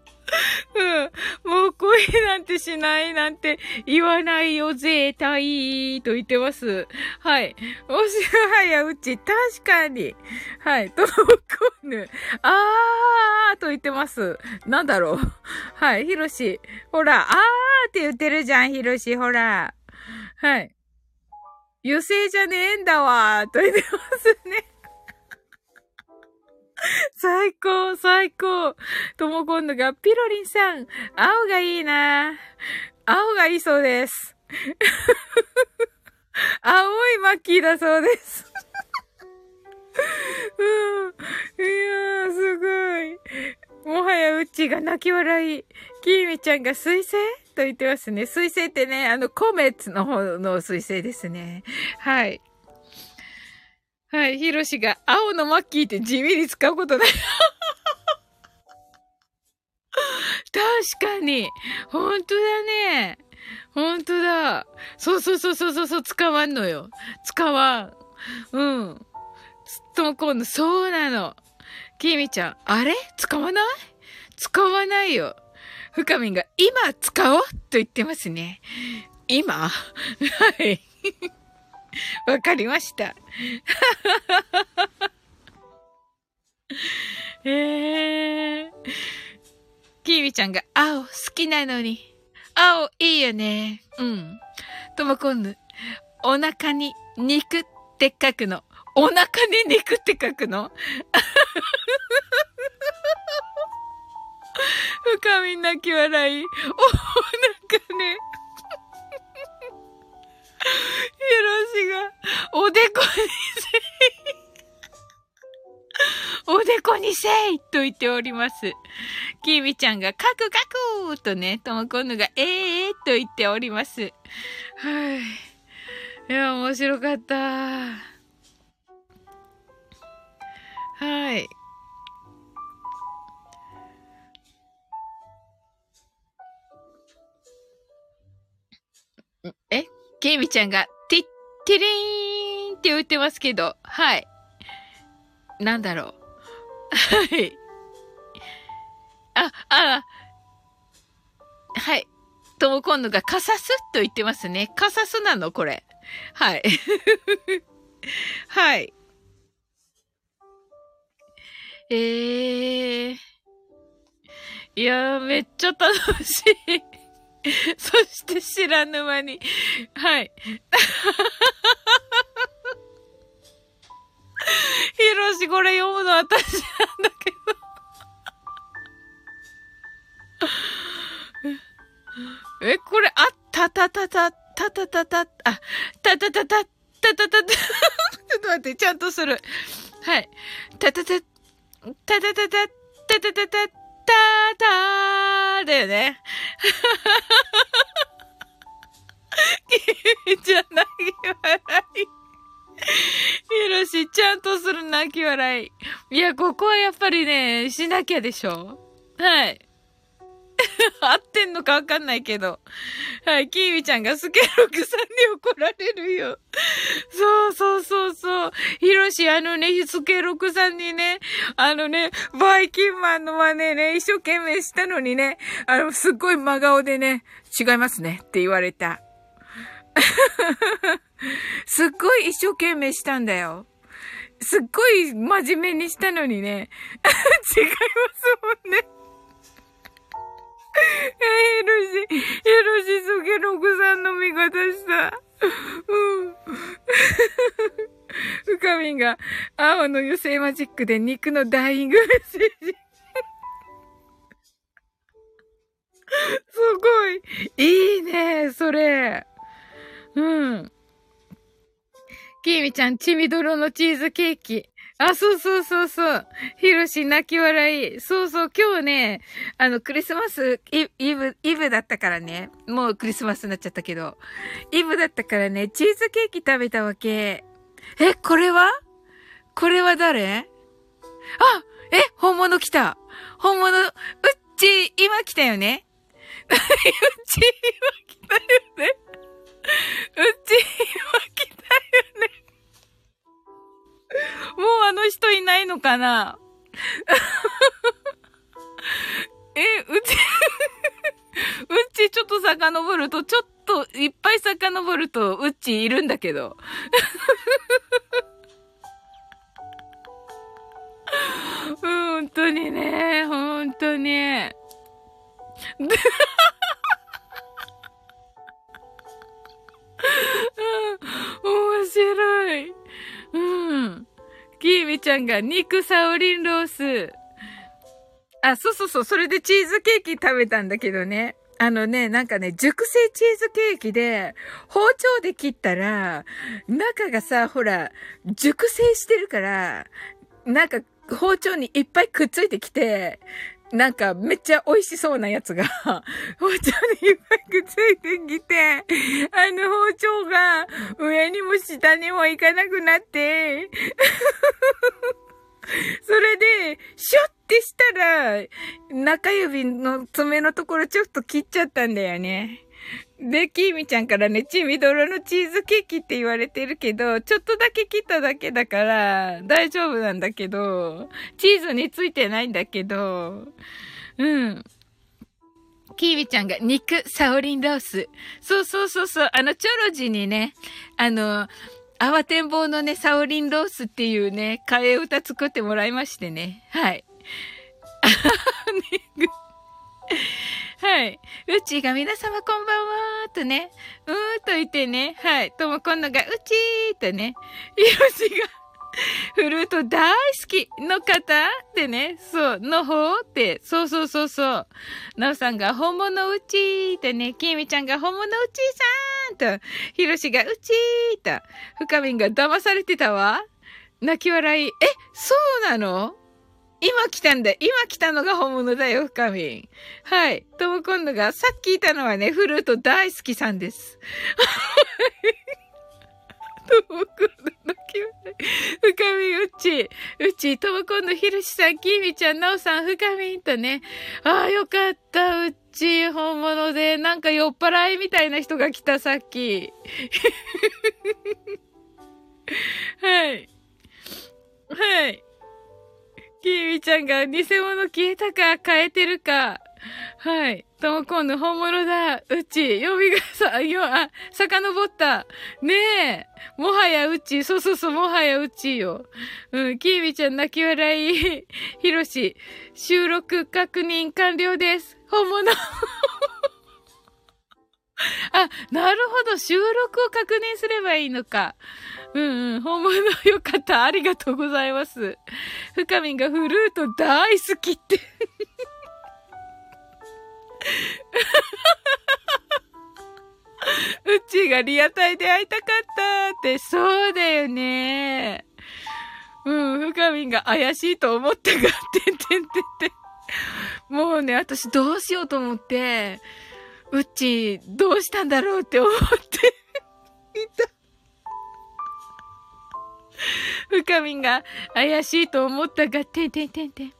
うん。もう恋なんてしないなんて言わないよ、絶対と言ってます。はい。おしはやうち、確かに。はい。ともこぬ。あーと言ってます。なんだろう。はい。ひろし。ほら、あーって言ってるじゃん、ひろし。ほら。はい。油性じゃねえんだわと言ってますね。最高、最高。とも今度が、ピロリンさん、青がいいな青がいいそうです。青いマッキーだそうです。うん。いやー、すごい。もはやうちが泣き笑い。きーみちゃんが水星？と言ってますね。水星ってね、あの、コメッツの方の水星ですね。はい。はい、ヒロシが、青のマッキーって地味に使うことない。確かに。本当だね。本当だ。そうそうそうそうそう、使わんのよ。使わん。うん。とも今度、そうなの。きみちゃん、あれ？使わない？使わないよ。深みんが、今使おうと言ってますね。今？はい。わかりました。えー。キービちゃんが青好きなのに。青いいよね。うん。ともこんぬ。お腹に肉って書くの。お腹に肉って書くの？深み泣き笑い。お腹ね。ヒロシが、おでこにせい。おでこにせいと言っております。キーミちゃんが、カクカクとね、ともこんぬが、ええー、と言っております。はい。いや、面白かった。はい。え？ケイミちゃんが、ティッ、ティリーンって言ってますけど、はい。なんだろう。はい。あ、あ、はい。とも今度がカサスと言ってますね。カサスなのこれ。はい。はい。えー。いやー、めっちゃ楽しい。そして知らぬ間に。はい。ひろし、これ読むの私なんだけど。え、これ、あたたたた、たたたた、あ、たたたた、たたたた、ちょっと待って、ちゃんとする。はい。たたた、たたたた、たたたた、たーたーだよね。君じゃ泣き笑い。ひろし、ちゃんとする泣き笑い。いや、ここはやっぱりね、しなきゃでしょはい。合ってんのかわかんないけど。はい、キーミちゃんがスケロクさんに怒られるよ。そうそうそうそう。ヒロシ、あのね、スケロクさんにね、あのね、バイキンマンの真似ね、一生懸命したのにね、あの、すっごい真顔でね、違いますねって言われた。すっごい一生懸命したんだよ。すっごい真面目にしたのにね。違いますもんね。えー、ヒロシ、ヒロシスケロクさんの味方した。うん。深みが、青の油性マジックで肉のダイイングメッセージ。すごい。いいね、それ。うん。きーみちゃん、チミドロのチーズケーキ。あ、そうそうそうそう。ひろし泣き笑い。そうそう、今日ね、あの、クリスマスイ、イブ、イブだったからね。もうクリスマスになっちゃったけど。イブだったからね、チーズケーキ食べたわけ。え、これは？これは誰？あえ、本物来た。本物、うっち、今来たよね うっち、今来たよねうっち、今来たよね もうあの人いないのかな？え、うち うちちょっと遡ると、ちょっといっぱい遡ると、うちいるんだけど。本当にね、本当に。面白い。うん。キーミちゃんが肉サオリンロース。あ、そうそうそう。それでチーズケーキ食べたんだけどね。あのね、なんかね、熟成チーズケーキで、包丁で切ったら、中がさ、ほら、熟成してるから、なんか、包丁にいっぱいくっついてきて、なんかめっちゃ美味しそうなやつが、包丁にいっぱいくっついてきて、あの包丁が上にも下にも行かなくなって、それで、シュッてしたら、中指の爪のところちょっと切っちゃったんだよね。で、キーミちゃんからね、チミドロのチーズケーキって言われてるけど、ちょっとだけ切っただけだから、大丈夫なんだけど、チーズについてないんだけど、うん。キーミちゃんが肉、サオリンロース。そうそうそうそう、あの、チョロジにね、あの、泡天棒のね、サオリンロースっていうね、替え歌作ってもらいましてね。はい。はい。うちが皆様こんばんはーとね、うーんと言ってね、はい。ともこんのがうちーとね、ひろしがフルート大好きの方ってね、そう、の方って、そうそうそうそう。なおさんが本物うちーってね、きみちゃんが本物うちーさんと、ひろしがうちーと、深みんが騙されてたわ。泣き笑い。え、そうなの？今来たんだ。今来たのが本物だよ、深みん。はい。とも今度が、さっきいたのはね、フルート大好きさんです。とも今度のき深みん、うち、うち、とも今度ひろしさん、きみちゃん、なおさん、深みんとね。ああ、よかった、うち、本物で、なんか酔っ払いみたいな人が来た、さっき。はい。はい。きーみちゃんが偽物消えたか変えてるか。はい。とも今度本物だ。うち、呼びがささ、よ、あ、遡った。ねえ。もはやうち、そうそうそう、もはやうちよ。うん、きーみちゃん泣き笑い。ひろし、収録確認完了です。本物。あ、なるほど。収録を確認すればいいのか。うんうん。本物よかった。ありがとうございます。深みんがフルート大好きって うちがリアタイで会いたかったって、そうだよね。うん、深みんが怪しいと思ったが、てんてんてんてん。もうね、私どうしようと思って、うっち、どうしたんだろうって思っていた。深みんが怪しいと思ったが、てんてんてんてん。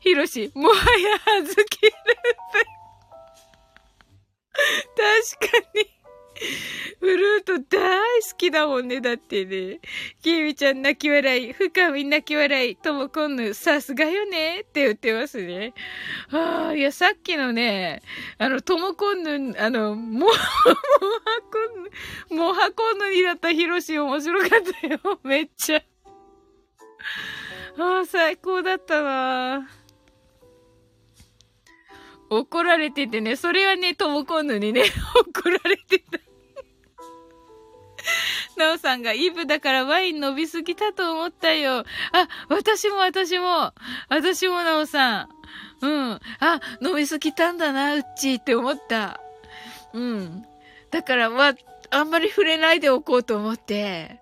ひろし、もはやはずきる確かに。フルート大好きだもんね。だってね。キーミちゃん泣き笑い。深み泣き笑い。ともこんぬ、さすがよね。って言ってますね。ああ、いや、さっきのね、あの、ともこんぬ、あの、も、もはこんぬ、もはこんぬにだったヒロシ面白かったよ。めっちゃ。ああ、最高だったわ。怒られててね、それはね、ともこんぬにね、怒られてた。なおさんがイブだからワイン伸びすぎたと思ったよ。あ、私も私も。私もなおさん。うん。あ、伸びすぎたんだな、うっちーって思った。うん。だから、まあんまり触れないでおこうと思って、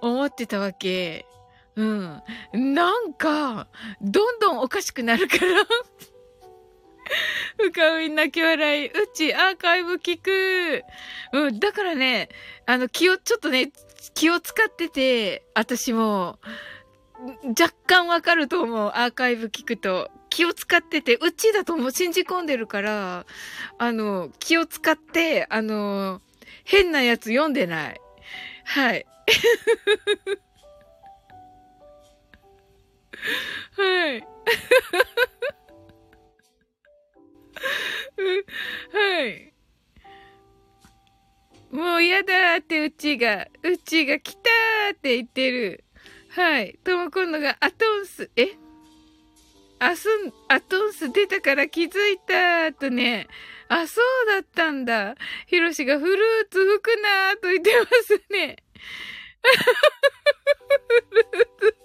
思ってたわけ。うん。なんか、どんどんおかしくなるから 深み泣き笑い。うち、アーカイブ聞く。うん、だからね、あの、気を、ちょっとね、気を使ってて、私も、若干わかると思う。アーカイブ聞くと。気を使ってて、うちだともう信じ込んでるから、あの、気を使って、あの、変なやつ読んでない。はい。はい。はい。もう嫌だってうちが、うちが来たーって言ってる。はい。とも今度がアトンス、え？アスン、アトンス出たから気づいたーとね。あ、そうだったんだ。ヒロシがフルーツ吹くなーと言ってますね。フルーツ。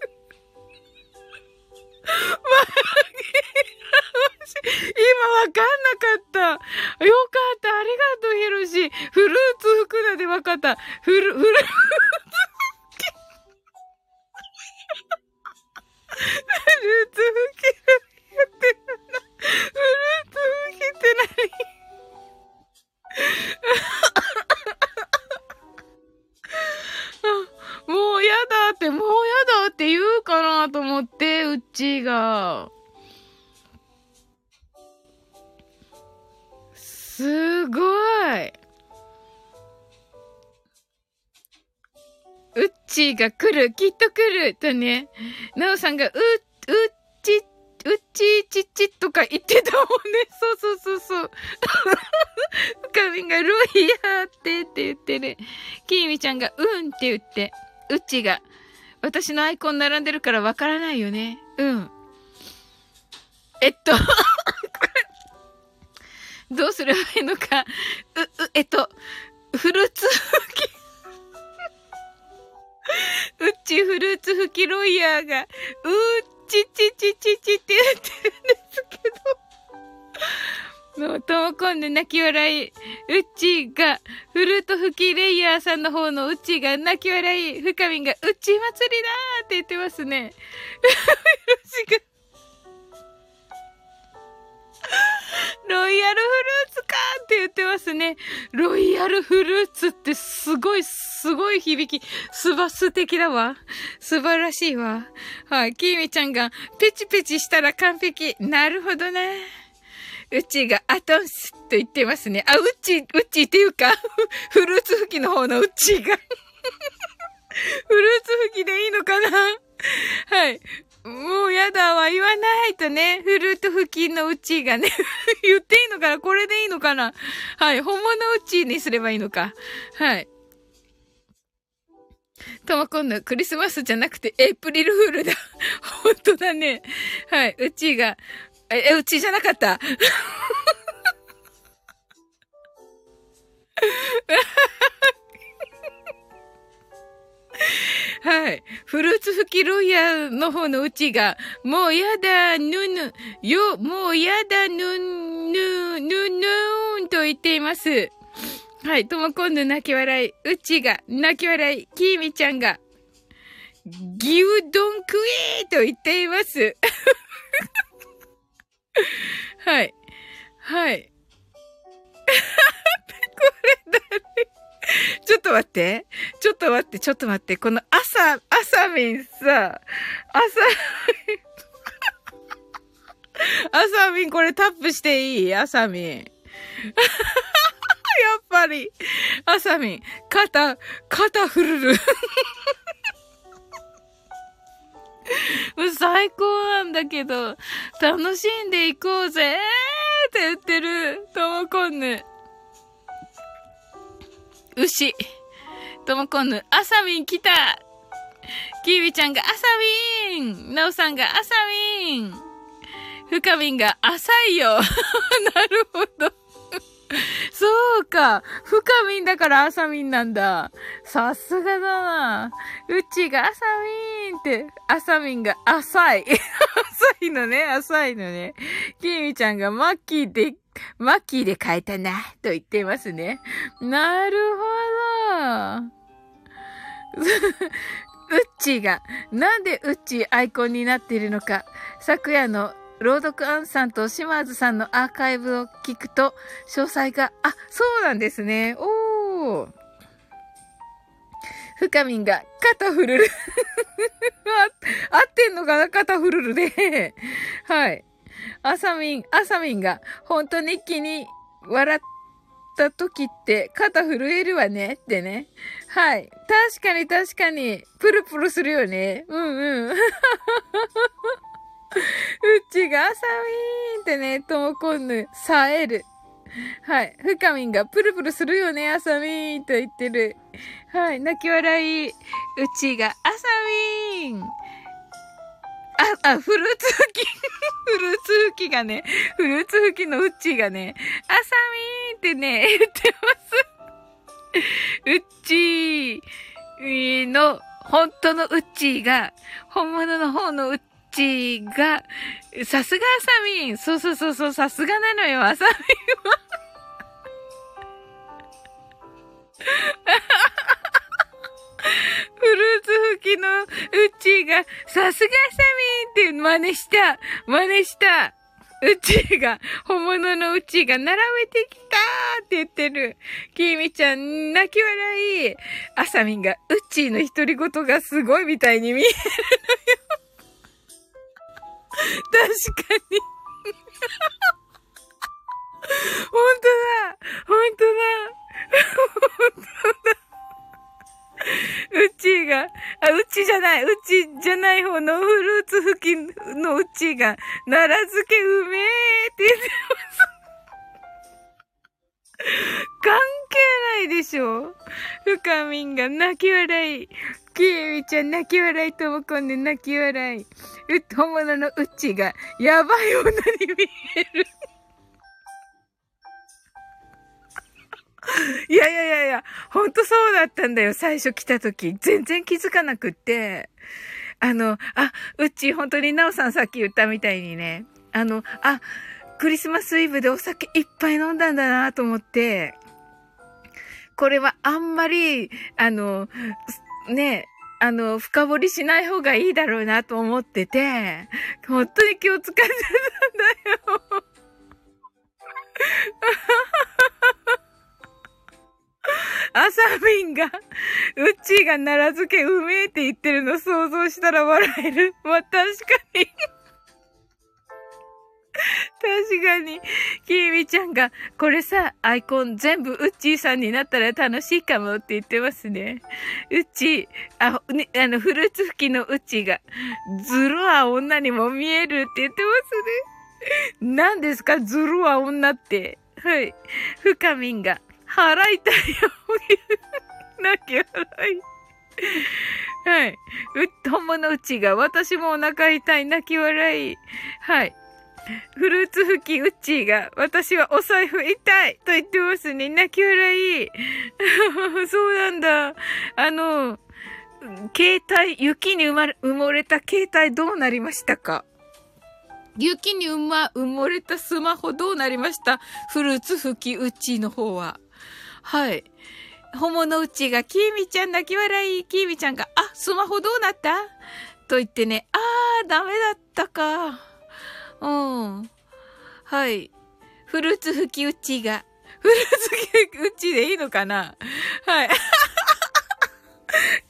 今わかんなかった。よかった。ありがとう、ヒロシ。フルーツ福田でわかった。フル、フルーツ。フルーツ吹きってフルーツ吹きって何？もうやだって、もうやだって言うかなと思って、うっちーが。すごい。うっちーが来る、きっと来る、とね。なおさんが、う、うっち、うっちーちっちとか言ってたもんね。そうそうそうそう。かみんが、ロイヤーってって言ってる。きーみちゃんが、うんって言って。うっちーが、私のアイコン並んでるからわからないよね。うん。えっとどうすればいいのか。う、う、えっと、フルーツ吹き。うっちフルーツ吹きロイヤーが、うっちちちちちって言ってるんですけど。の、ともこんで泣き笑い。うっちが、フルート吹きレイヤーさんの方のうっちが泣き笑い。深みが、うっち祭りだーって言ってますね。うっちが、ロイヤルフルーツかって言ってますね。ロイヤルフルーツってすごい、すごい響き。すば、素敵だわ。素晴らしいわ。はい。キーミちゃんが、ペチペチしたら完璧。なるほどね。うちがアトンスと言ってますね。あ、うち、うちっていうか、フルーツ吹きの方のうちが。フルーツ吹きでいいのかな？はい。もうやだわ、言わないとね。フルート付近のうちがね。言っていいのかな？これでいいのかな？はい。本物うちにすればいいのか。はい。とも今度クリスマスじゃなくてエイプリルフールだ。本当だね。はい。うちが、え、うちじゃなかった？はい。フルーツ吹きロイヤーの方のうちが、もうやだ、ぬぬ、よ、もうやだ、ぬ、ぬ、ぬ、ぬーんと言っています。はい。とも今度泣き笑い。うちが泣き笑い。きみちゃんが、牛丼食えーと言っています。はい。はい。これ誰 ちょっと待って。ちょっと待って、ちょっと待って。この朝、朝みんさ、朝、朝みんこれタップしていい？朝みん。やっぱり、朝みん、肩、肩振るる。最高なんだけど、楽しんでいこうぜって言ってる、ともこんぬ。牛。ともこんぬ、あさみん来たキービちゃんがあさみんなおさんがあさみんふかみんが浅いよなるほどそうか。深みんだからあさみんなんだ。さすがだな。うちがあさみんって、あさみんが浅い。浅いのね、浅いのね。きみちゃんがマッキーで、マッキーで変えたな、と言っていますね。なるほど。うっちーが、なんでうっちーアイコンになっているのか、昨夜の朗読アンさんと島津さんのアーカイブを聞くと、詳細が、あ、そうなんですね。おー。深みんが、肩フルル、合ってんのかな？肩フルルで。はい。あさみん、あさみんが、本当に気に笑った時って肩震えるわねってね。はい。確かに確かに、プルプルするよね。うんうん。うちがサミーンってね、ともこんぬ、さえる。はい。ふかみんがプルプルするよね、あさみーんと言ってる。はい。泣き笑い。うちが、あさみーん。あ、あ、フルーツ吹き。フルーツ吹きがね、フルーツ吹きのうちがね、あさみーってね、言ってます。うっちーの、本当のうっちーが、本物の方のうっちが、さすがあさみん。そうそうそうそう、さすがなのよ、あさみんは。フルーツ吹きのうちが、さすがあさみんって真似した。真似した。うちが、本物のうちが並べてきたーって言ってる。きみちゃん、泣き笑い。あさみんが、うちの独り言がすごいみたいに見えるのよ。確かに本当だ本当だ本当だうちが、あ、うちじゃない、うちじゃない方のフルーツ付近のうちが、奈良漬けうめえって言ってます。関係ないでしょ深みんが泣き笑い。キーミちゃん泣き笑いともこんで泣き笑い。う、本物のうちが、やばい女に見える。いやいやいやいや、ほんとそうだったんだよ。最初来た時。全然気づかなくって。あの、あ、うち、本当になおさんさっき言ったみたいにね。あの、あ、クリスマスイブでお酒いっぱい飲んだんだなと思って、これはあんまり、あの、ね、あの、深掘りしない方がいいだろうなと思ってて、本当に気を使ってたんだよ。あさみんが、うっちーが奈良漬けうめえって言ってるの想像したら笑える。まあ、確かに確かに、きーみちゃんが、これさ、アイコン全部ウッチーさんになったら楽しいかもって言ってますね。ウッチー、あ、ね、あの、フルーツ吹きのウッチーが、ズルは女にも見えるって言ってますね。何ですか？ズルは女って。はい。ふかみんが、払いたいよ。泣き笑い。はい。う、本物うちが、私もお腹痛い、泣き笑い。はい。フルーツ吹きウッチーが、私はお財布痛いと言ってますね。泣き笑い。そうなんだ。あの、携帯、雪に埋ま、埋もれた携帯どうなりましたか？雪に埋ま、埋もれたスマホどうなりました？フルーツ吹きウッチーの方は。はい。本物うちが、きーみちゃん泣き笑い、きーみちゃんが、あ、スマホどうなった？と言ってね、あー、ダメだったか。うん。はい。フルーツ吹きうちが、フルーツ吹きうちでいいのかな？はい。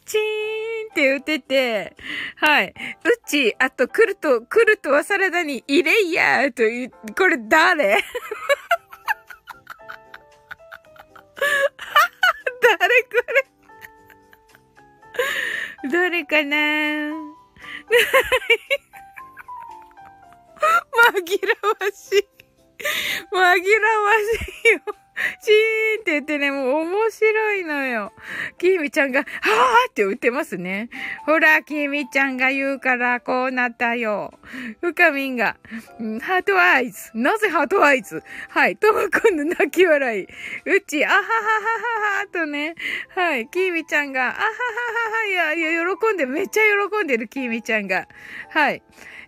チーンって打てて、はい。うち、あと、クルト、クルトはサラダに入れいやという、これ誰？誰これ？誰かな？紛らわしい。紛らわしいよ。チーンって言ってね、もう面白いのよ。きみちゃんが、はぁって言ってますね。ほら、きみちゃんが言うからこうなったよ。ふかみんが、ハートアイズ。なぜハートアイズ？はい。ともくんの泣き笑い。うち、あはははははとね。はい。きみちゃんが、あはははは。いや、いや、喜んで、めっちゃ喜んでるきみちゃんが。はい。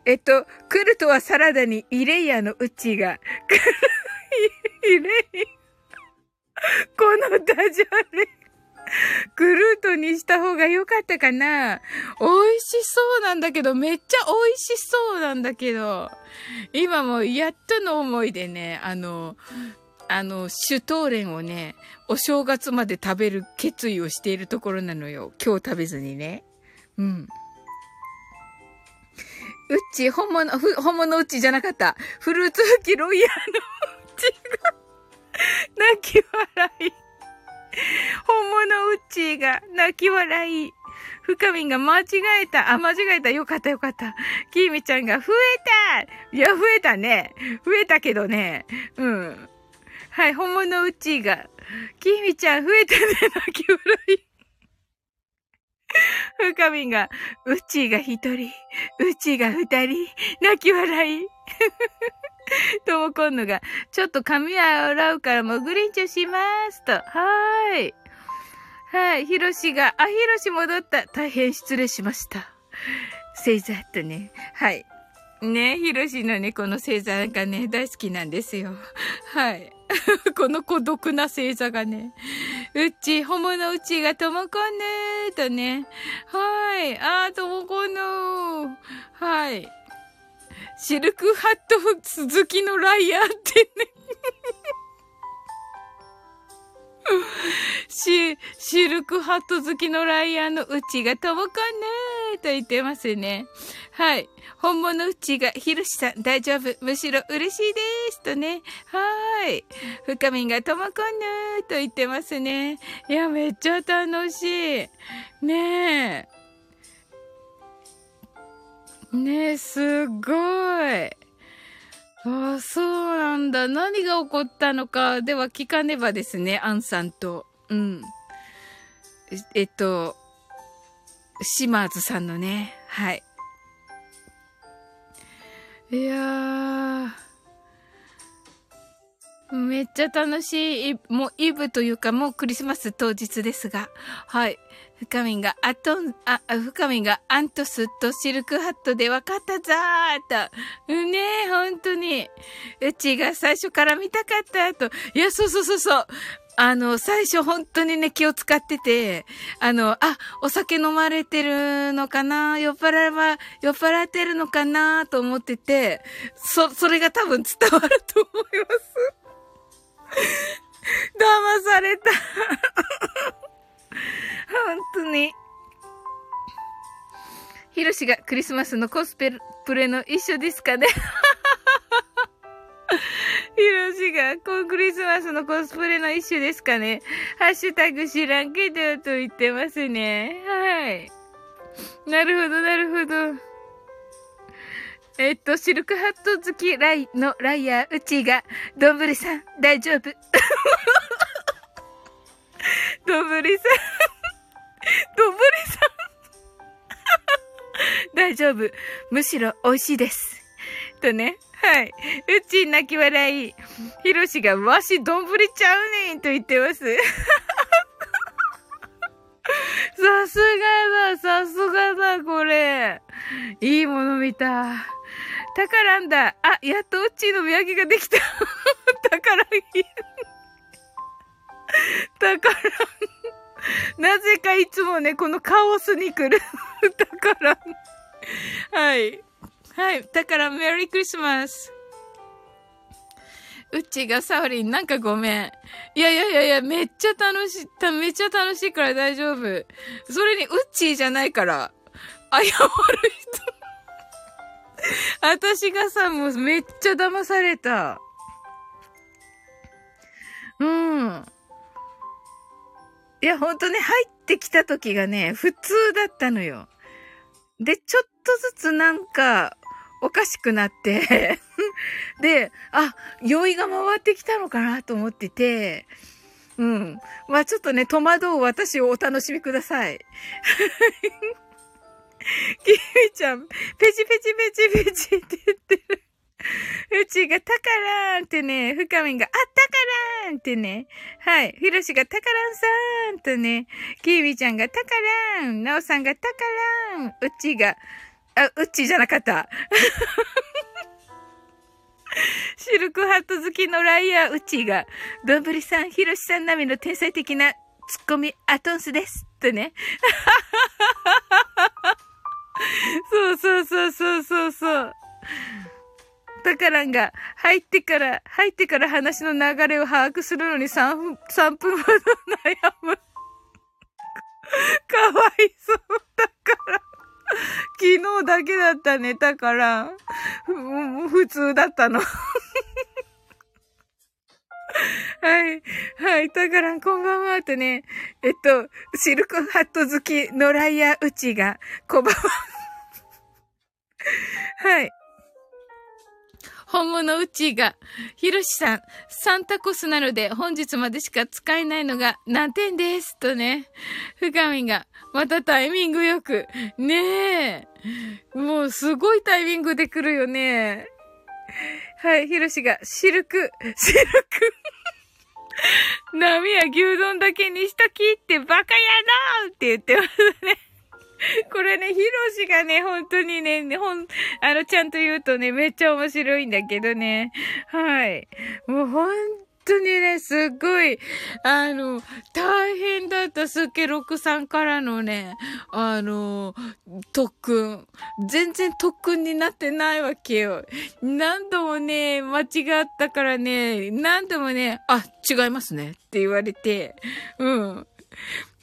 えっと、クルトはサラダにイレイヤのうちが、イレイヤ。このダジャレ。グルートにした方が良かったかな？美味しそうなんだけど、めっちゃ美味しそうなんだけど、今もやっとの思いでね、あの、あの、シュトーレンをね、お正月まで食べる決意をしているところなのよ。今日食べずにね。うん。うち、本物、本物うちじゃなかった。フルーツ吹きロイヤーのうちが。泣き笑い。本物ウッチーが泣き笑い。深みんが間違えた。あ、間違えた。よかったよかった。きーみちゃんが増えたいや、増えたね。増えたけどね。うん。はい、本物ウッチーが。きーみちゃん増えたね。泣き笑い。深みんが、うっちーが一人、うちーが二人、泣き笑い。ともこんのが、ちょっと髪洗うからもぐりんちょしますと。はーい。はい。ひろしが、あ、ひろし戻った。大変失礼しました。星座とね。はい。ね、ひろしのね、この星座がね、大好きなんですよ。はい。この孤独な星座がね。うち、ホモのうちがともこんねーとね。はい。あー、ともこんのはい。シルクハット続きのライアーってね シ、シルクハット好きのライアーのうちがともかねーと言ってますね。はい。本物うちが、ひろしさん大丈夫？むしろ嬉しいです。とね。はい。深みんがともかねーと言ってますね。いや、めっちゃ楽しい。ねえ。ねすごい。ああ、そうなんだ。何が起こったのか、では聞かねばですね、アンさんと。うん。えっと、島津さんのね、はい。いやー、めっちゃ楽しい、もうイブというかもうクリスマス当日ですが、はい。深みが、あと、あ、深みが、アントスとシルクハットで分かったざーと。ねえ、本当に。うちが最初から見たかったと。いや、そうそうそうそう。あの、最初本当にね、気を使ってて、あの、あ、お酒飲まれてるのかな？酔っ払は、酔っ払ってるのかなと思ってて、そ、それが多分伝わると思います。騙された。本当に。ヒロシがクリスマスのコスプレの一緒ですかね？ヒロシが、こうクリスマスのコスプレの一種ですかね？ハッシュタグ知らんけどと言ってますね。はい。なるほど、なるほど。えっと、シルクハット好きライのライヤー、うちが、どんぶりさん、大丈夫。どぶりさん、どぶりさん。大丈夫。むしろ美味しいです。とね。はい。うち泣き笑い。ひろしが、わし、どんぶりちゃうねんと言ってます。さすがだ、さすがだ、これ。いいもの見た。宝んだ。あ、やっとうちの土産ができた。宝い。宝。なぜかいつもね、このカオスに来る。宝。はい。はい。だから、メリークリスマス。うちがサオリン、なんかごめん。いやいやいやいや、めっちゃ楽しい、めっちゃ楽しいから大丈夫。それに、うちじゃないから。謝る人。私がさ、もうめっちゃ騙された。うん。いや、ほんとね、入ってきた時がね、普通だったのよ。で、ちょっとずつなんか、おかしくなって で、あ、酔いが回ってきたのかなと思ってて、うん。まあちょっとね、戸惑う私をお楽しみください。キミちゃん、ペチペチペチペチって言ってる。うちがタカラーンってね、深みんが、あ、タカラーンってね。はい。ひろしがタカランさーんとね、キミちゃんがタカラーン、ナオさんがタカラーン、うちが、あ、うちじゃなかった。シルクハット好きのライアーうちが、どんぶりさん、ひろしさん並みの天才的なツッコミアトンスです。とね。そうそうそうそうそうそう。タカランが入ってから、入ってから話の流れを把握するのに3分、3分ほど悩む。かわいそうだから。昨日だけだったね。だから、普通だったの。はい。はい。だから、こんばんは。とね、えっと、シルクハット好き、野良屋うちが、こんばんは。はい。本物うちが、ひろしさん、サンタコスなので本日までしか使えないのが難点です。とね、深みが、またタイミングよく。ねえ。もうすごいタイミングで来るよね。はい、ひろしが、シルク、シルク。波や牛丼だけにしときってバカやろって言ってますね。これね、ヒロシがね、本当にね、ほん、あの、ちゃんと言うとね、めっちゃ面白いんだけどね。はい。もう本当にね、すっごい、あの、大変だったスケロクさんからのね、あの、特訓。全然特訓になってないわけよ。何度もね、間違ったからね、何度もね、あ、違いますねって言われて、うん。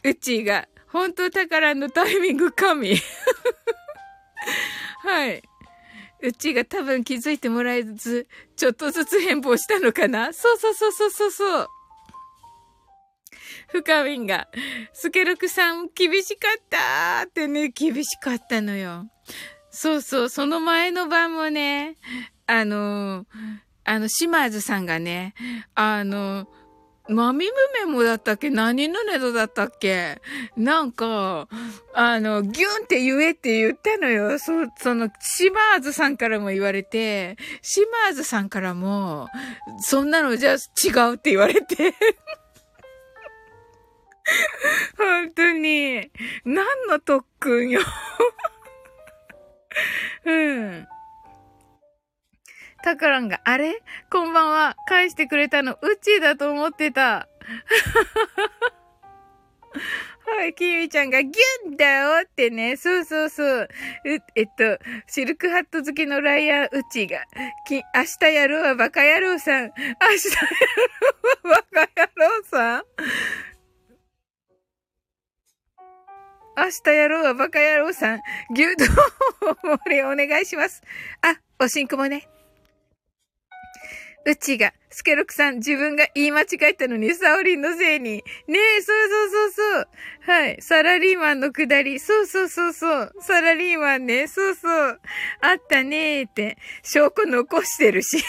うちが、本当宝のタイミング神。はい。うちが多分気づいてもらえず、ちょっとずつ変貌したのかなそうそうそうそうそうそう。深みんが、スケルクさん厳しかったってね、厳しかったのよ。そうそう、その前の晩もね、あの、あの、島津さんがね、あの、マミムメモだったっけ？何のネドだったっけ？なんか、あの、ギュンって言えって言ったのよ。そ、その、シマーズさんからも言われて、シマーズさんからも、そんなのじゃ違うって言われて。本当に、何の特訓よ。うん。タカランが、あれ？こんばんは。返してくれたの、うちだと思ってた。はい、キミちゃんがギュンだよってね。そうそうそう。えっと、シルクハット好きのライアンうちが、き、明日やるわバカ野郎さん。明日やるわバカ野郎さん。明日やろうわバカ野郎さん。牛丼盛りお願いします。あ、おしんこもね。うちが、スケロクさん、自分が言い間違えたのに、サオリンのせいに。ねえ、そうそうそうそう。はい。サラリーマンのくだり。そうそうそうそう。サラリーマンね。そうそう。あったねーって。証拠残してるし。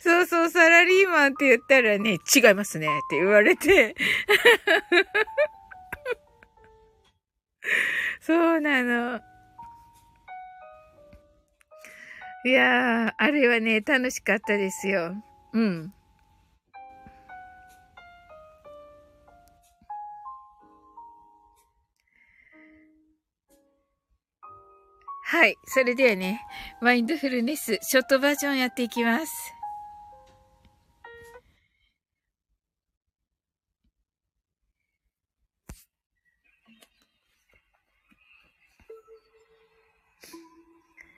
そうそう、サラリーマンって言ったらね、違いますねって言われて。そうなの。いやー、あれはね、楽しかったですよ。うん。はい。それではね、マインドフルネス、ショートバージョンやっていきます。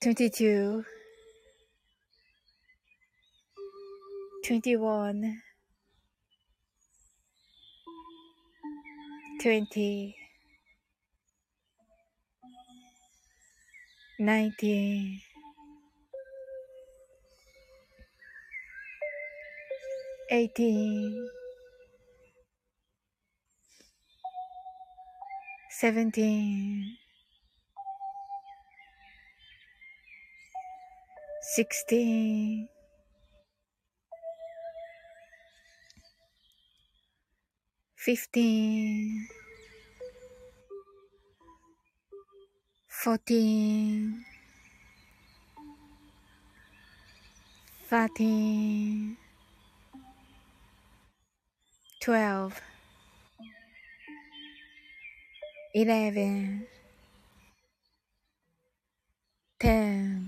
22 21 20 19 18 17 16 15 14 13 12 11 10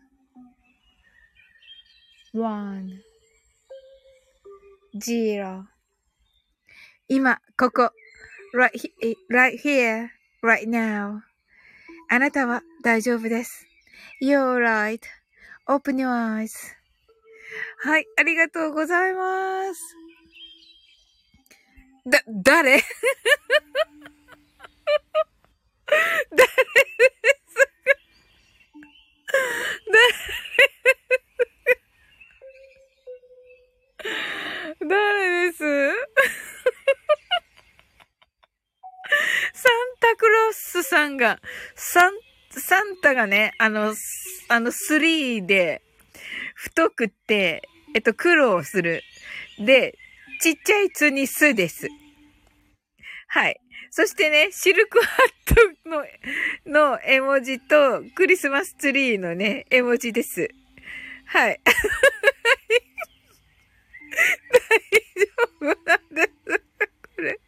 one, zero 今、ここ、right, right here, right now あなたは大丈夫です。You're right.Open your eyes. はい、ありがとうございます。だ、誰誰ですか誰誰です？サンタクロースさんが、サン、サンタがね、あの、あの、スリーで、太くて、えっと、苦労する。で、ちっちゃいつにすです。はい。そしてね、シルクハットの、の絵文字と、クリスマスツリーのね、絵文字です。はい。大丈夫なんです。これ。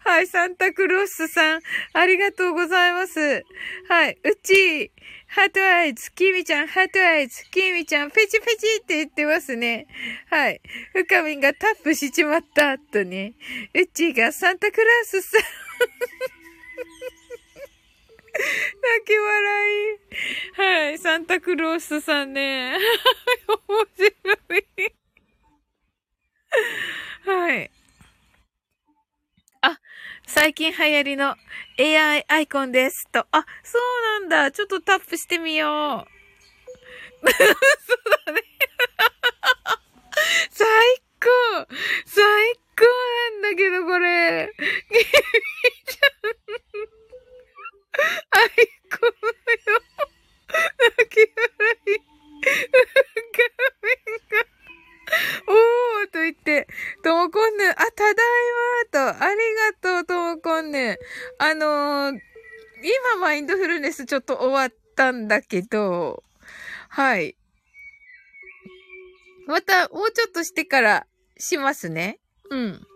はい、サンタクロースさん、ありがとうございます。はい、うち、ハートアイズ、キミちゃん、ハートアイズ、キミちゃん、ペチペチって言ってますね。はい。ふかみんがタップしちまったとね。うちがサンタクロースさん。泣き笑い。はい。ササンタクロースさんね。面白い。はい。あ、最近流行りの AI アイコンですと。あ、そうなんだ。ちょっとタップしてみよう。そうだね。最高最高なんだけど、これ。ちゃん。アイコンよ。泣き笑い。画面が。おーと言って、ともこんぬ、あ、ただいまと、ありがとう、ともこんぬ。あのー、今マインドフルネスちょっと終わったんだけど、はい。また、もうちょっとしてからしますね。うん。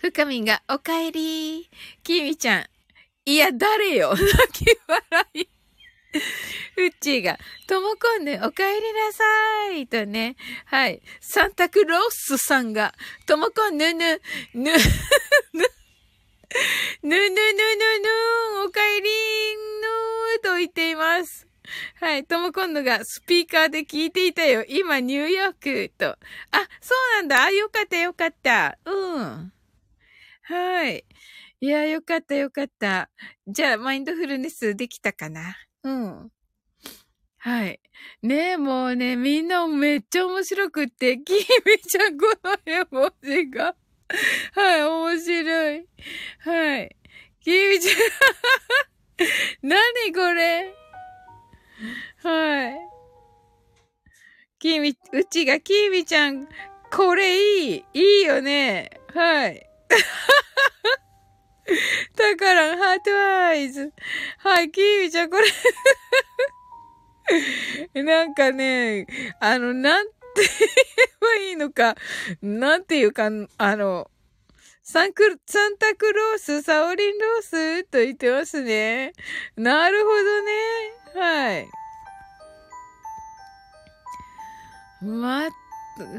深みんが、おかえり。きみちゃん。いや、誰よ 泣き笑い。うっちーが、ともこんぬ、おかえりなさい。とね。はい。サンタクロースさんが、ともこんぬぬ、ぬ、ぬ、ぬぬぬぬぬ、おかえりぬと言っています。はい。ともこんぬがスピーカーで聞いていたよ。今、ニューヨークと。あ、そうなんだ。あ、よかった、よかった。うん。はい。いや、よかった、よかった。じゃあ、マインドフルネスできたかなうん。はい。ねえ、もうね、みんなめっちゃ面白くって、きみちゃんこの絵文字が。はい、面白い。はい。きみちゃん 何これはい。きみ、うちがきみちゃん、これいい。いいよね。はい。だから、ハートアイズ。はい、キーミちゃん、これ なんかね、あの、なんて言えばいいのか、なんていうか、あの、サンク、サンタクロース、サオリンロースと言ってますね。なるほどね。はい。ま、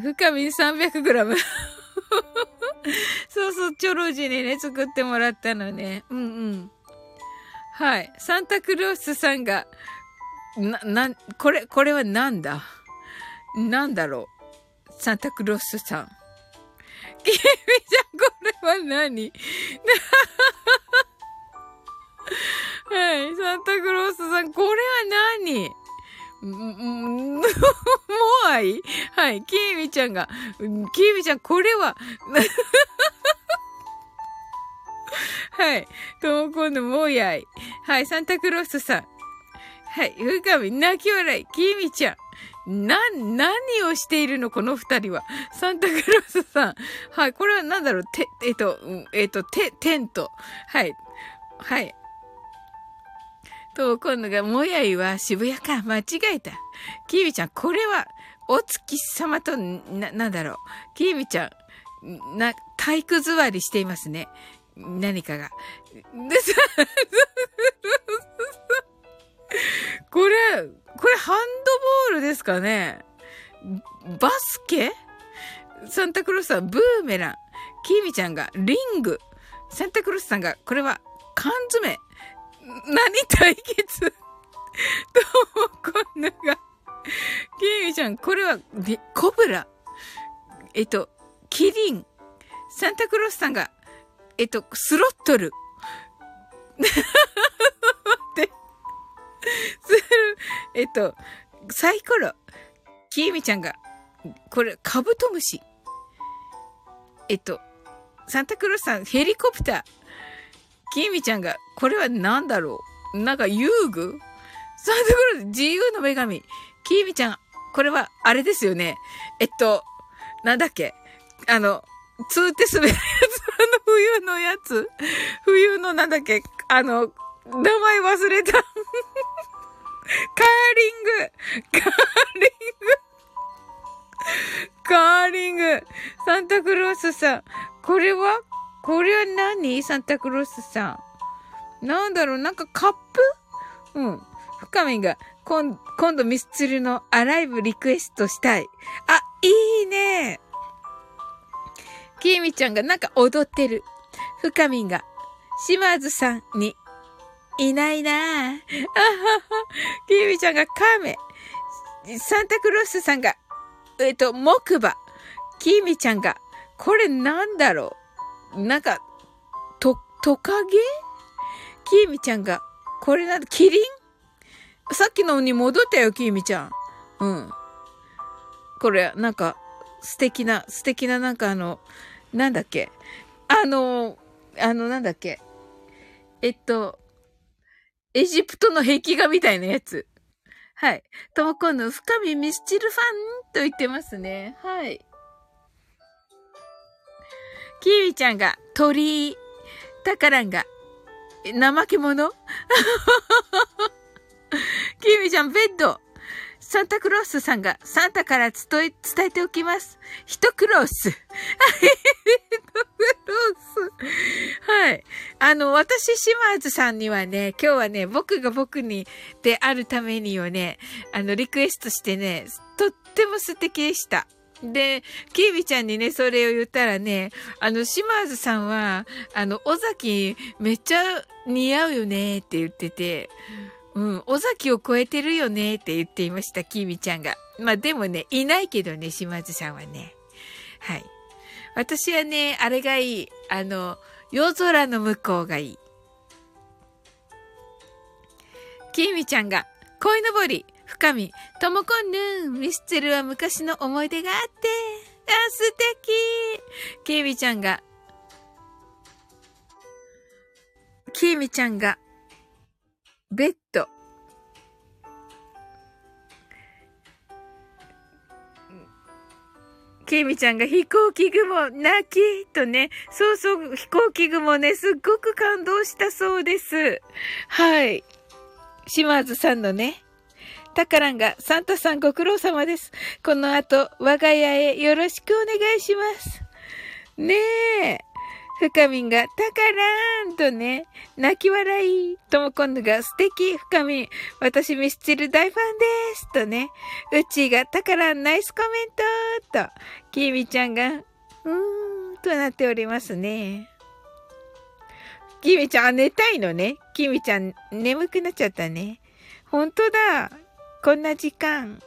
深み 300g そうそう、チョロジにね、作ってもらったのね。うんうん。はい。サンタクロースさんが、な、な、これ、これはなんだ？なんだろう？サンタクロースさん。キミちゃん、これは何？はい。サンタクロースさん、これは何？もうあい？はい。キーミちゃんが、キーミちゃん、これは はい。ともこんのもうやい。はい。サンタクロースさん。はい。ふかみ、泣き笑い。キーミちゃん。な、何をしているの？この二人は。サンタクロースさん。はい。これは何だろう？て、えっと、えっと、て、テント。はい。はい。と、今度が、もやいは渋谷か。間違えた。キーミちゃん、これは、お月様と、な、なんだろう。キーミちゃん、な、体育座りしていますね。何かが。で、さ、これ、これハンドボールですかねバスケ？サンタクロースさん、ブーメラン。キーミちゃんが、リング。サンタクロースさんが、これは、缶詰。何対決？ともこんなが。キーミちゃん、これは、コブラ。えっと、キリン。サンタクロースさんが、えっと、スロットル。待って。する、えっと、サイコロ。キーミちゃんが、これ、カブトムシ。えっと、サンタクロースさん、ヘリコプター。キーミちゃんが、これは何だろう？なんか遊具？サンタクロース、自由の女神。キーミちゃん、これは、あれですよね。えっと、なんだっけ？あの、つーって滑るやつ、あの冬のやつ？冬のなんだっけ？あの、名前忘れた。カーリングカーリングカーリングサンタクロースさん。これは？これは何？サンタクロースさん。なんだろう？なんかカップ？うん。深みが、今、今度ミスチルのアライブリクエストしたい。あ、いいねきみちゃんがなんか踊ってる。深みんが、島津さんに、いないなぁ。あはは。きみちゃんが亀。サンタクロースさんが、えっと、木馬。きみちゃんが、これなんだろう？なんか、と、トカゲ？きみちゃんが、これなんだ、キリン？さっきのに戻ったよ、きみちゃん。うん。これ、なんか、素敵な、素敵ななんかあの、なんだっけ？あの、あの、なんだっけ？えっと、エジプトの壁画みたいなやつ。はい。ともこの深みミスチルファンと言ってますね。はい。キーウィちゃんが鳥。タカランが怠け者？キーウィちゃんベッド。サンタクロースさんがサンタから伝え、伝えておきます。ヒトクロース。ヒトクロース。はい。あの、私、島津さんにはね、今日はね、僕が僕にであるためにをね、あの、リクエストしてね、とっても素敵でした。で、キービちゃんにね、それを言ったらね、あの、島津さんは、あの、尾崎めっちゃ似合うよねって言ってて、うん、尾崎を超えてるよねって言っていました、きみちゃんが。まあでもね、いないけどね、島津さんはね。はい。私はね、あれがいい。あの、夜空の向こうがいい。きみちゃんが、恋のぼり、深み、ともこんぬん、ミスチルは昔の思い出があって、あ、素敵きみちゃんが、きみちゃんが、ベッド。ケイミちゃんが飛行機雲、泣きとね、そうそう、飛行機雲ね、すっごく感動したそうです。はい。島津さんのね、タカランが、サンタさんご苦労様です。この後、我が家へよろしくお願いします。ねえ。深みんが、たからーんとね、泣き笑い。とも今度が素敵、深みん。私ミスチル大ファンです。とね、うちが、たからんナイスコメントと、きみちゃんが、うーん、となっておりますね。きみちゃん、寝たいのね。きみちゃん、眠くなっちゃったね。ほんとだ。こんな時間。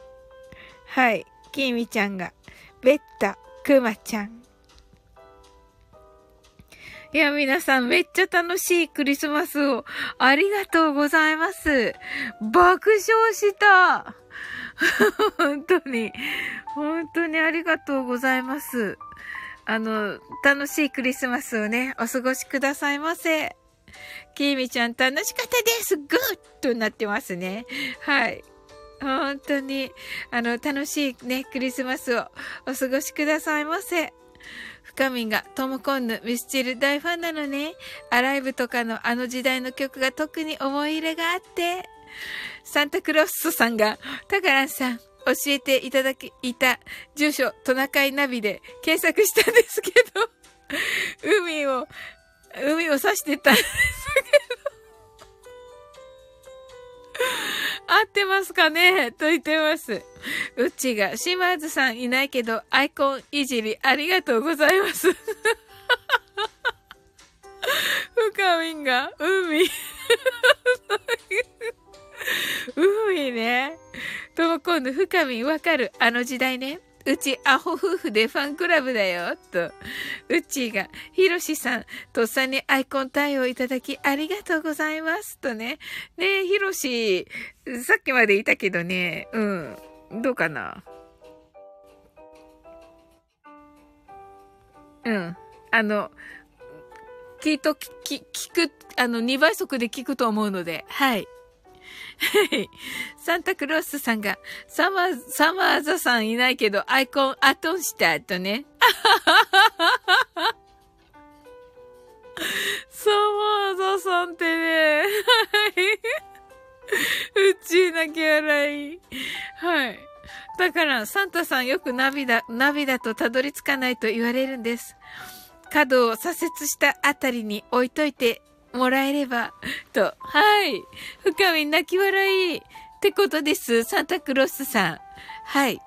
はい。きみちゃんが、ベッタ、くまちゃん。いや、皆さんめっちゃ楽しいクリスマスをありがとうございます。爆笑した。本当に、本当にありがとうございます。あの、楽しいクリスマスをね、お過ごしくださいませ。きみちゃん楽しかったですグッとなってますね。はい。本当に、あの、楽しいね、クリスマスをお過ごしくださいませ。深みがトムコンヌ、ミスチル大ファンなのね。アライブとかのあの時代の曲が特に思い入れがあって。サンタクロースさんが、タカランさん、教えていただき、いた住所、トナカイナビで検索したんですけど、海を、海を指してた合ってますかねと言ってます。うちが、島津さんいないけど、アイコンいじりありがとうございます。深みんが、海。海ね。とも今度、深みわかる。あの時代ね。うちアホ夫婦でファンクラブだよ、と。うちが、ひろしさん、とっさにアイコン対応いただきありがとうございます、とね。ねえ、ひろし、さっきまでいたけどね、うん。どうかな？うん。あの、きっと、き、聞く、あの、2倍速で聞くと思うので、はい。はい。サンタクロースさんが、サマー、サマーザさんいないけど、アイコン、アトンしたとね。サマーザさんってね、はい。うち泣き笑い。はい。だから、サンタさんよくナビだ、ナビだとたどり着かないと言われるんです。角を左折したあたりに置いといてもらえれば、と。はい。深み泣き笑い。ってことです。サンタクロスさん。はい。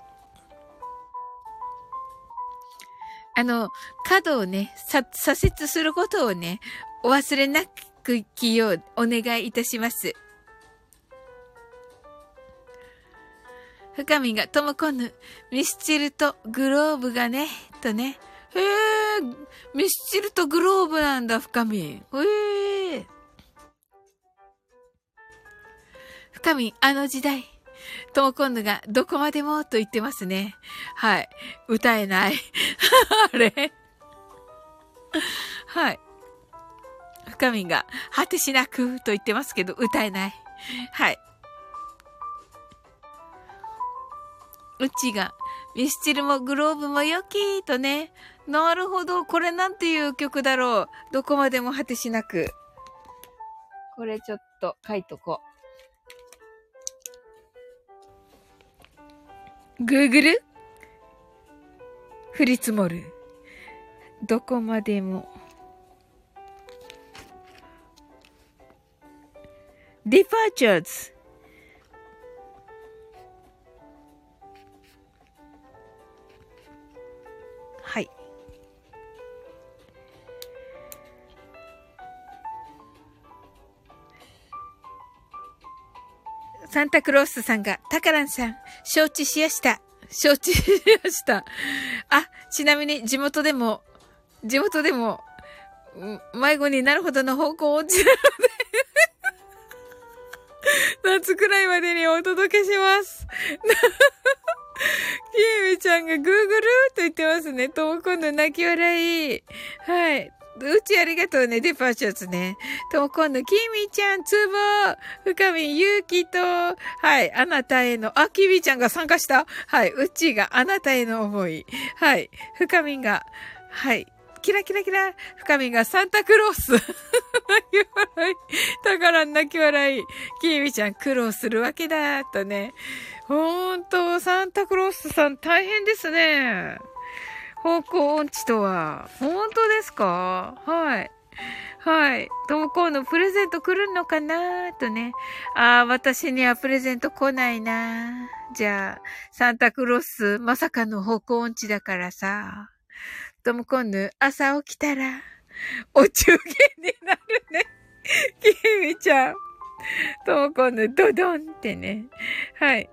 あの、角をね、さ、左折することをね、お忘れなくきようお願いいたします。深みがともこぬ、ミスチルとグローブがね、とね。へえ、ミスチルとグローブなんだ、深み。へえ。深み、あの時代。ともこんぬがどこまでもと言ってますね。はい。歌えない。あれはい。深みが果てしなくと言ってますけど歌えない。はい。うちがミスチルもグローブも良きーとね。なるほど。これなんていう曲だろう。どこまでも果てしなく。これちょっと書いとこう。グーグル？降り積もる。どこまでも。departures サンタクロースさんが、タカランさん、承知しやした。承知しやした。あ、ちなみに地元でも、地元でも、迷子になるほどの方向落ちなので夏くらいまでにお届けします。きえみちゃんがグーグルと言ってますね。とも今度泣き笑い。はい。うちありがとうね、デパーチャーズね。と今度、きみちゃん、つぼ、深み、ゆうきと、はい、あなたへの、あ、きみちゃんが参加したはい、うちがあなたへの思い。はい、深みが、はい、キラキラキラ、深みがサンタクロース。泣き笑い。宝泣き笑い。きみちゃん苦労するわけだ、とね。ほんと、サンタクロースさん大変ですね。方向音痴とは。本当ですか？はい。はい。ともこのプレゼント来るのかな？とね。ああ、私にはプレゼント来ないなじゃあ、サンタクロース、まさかの方向音痴だからさ。ともこぬ、朝起きたら、お中元になるね。きみちゃん。ともこぬ、ドドンってね。はい。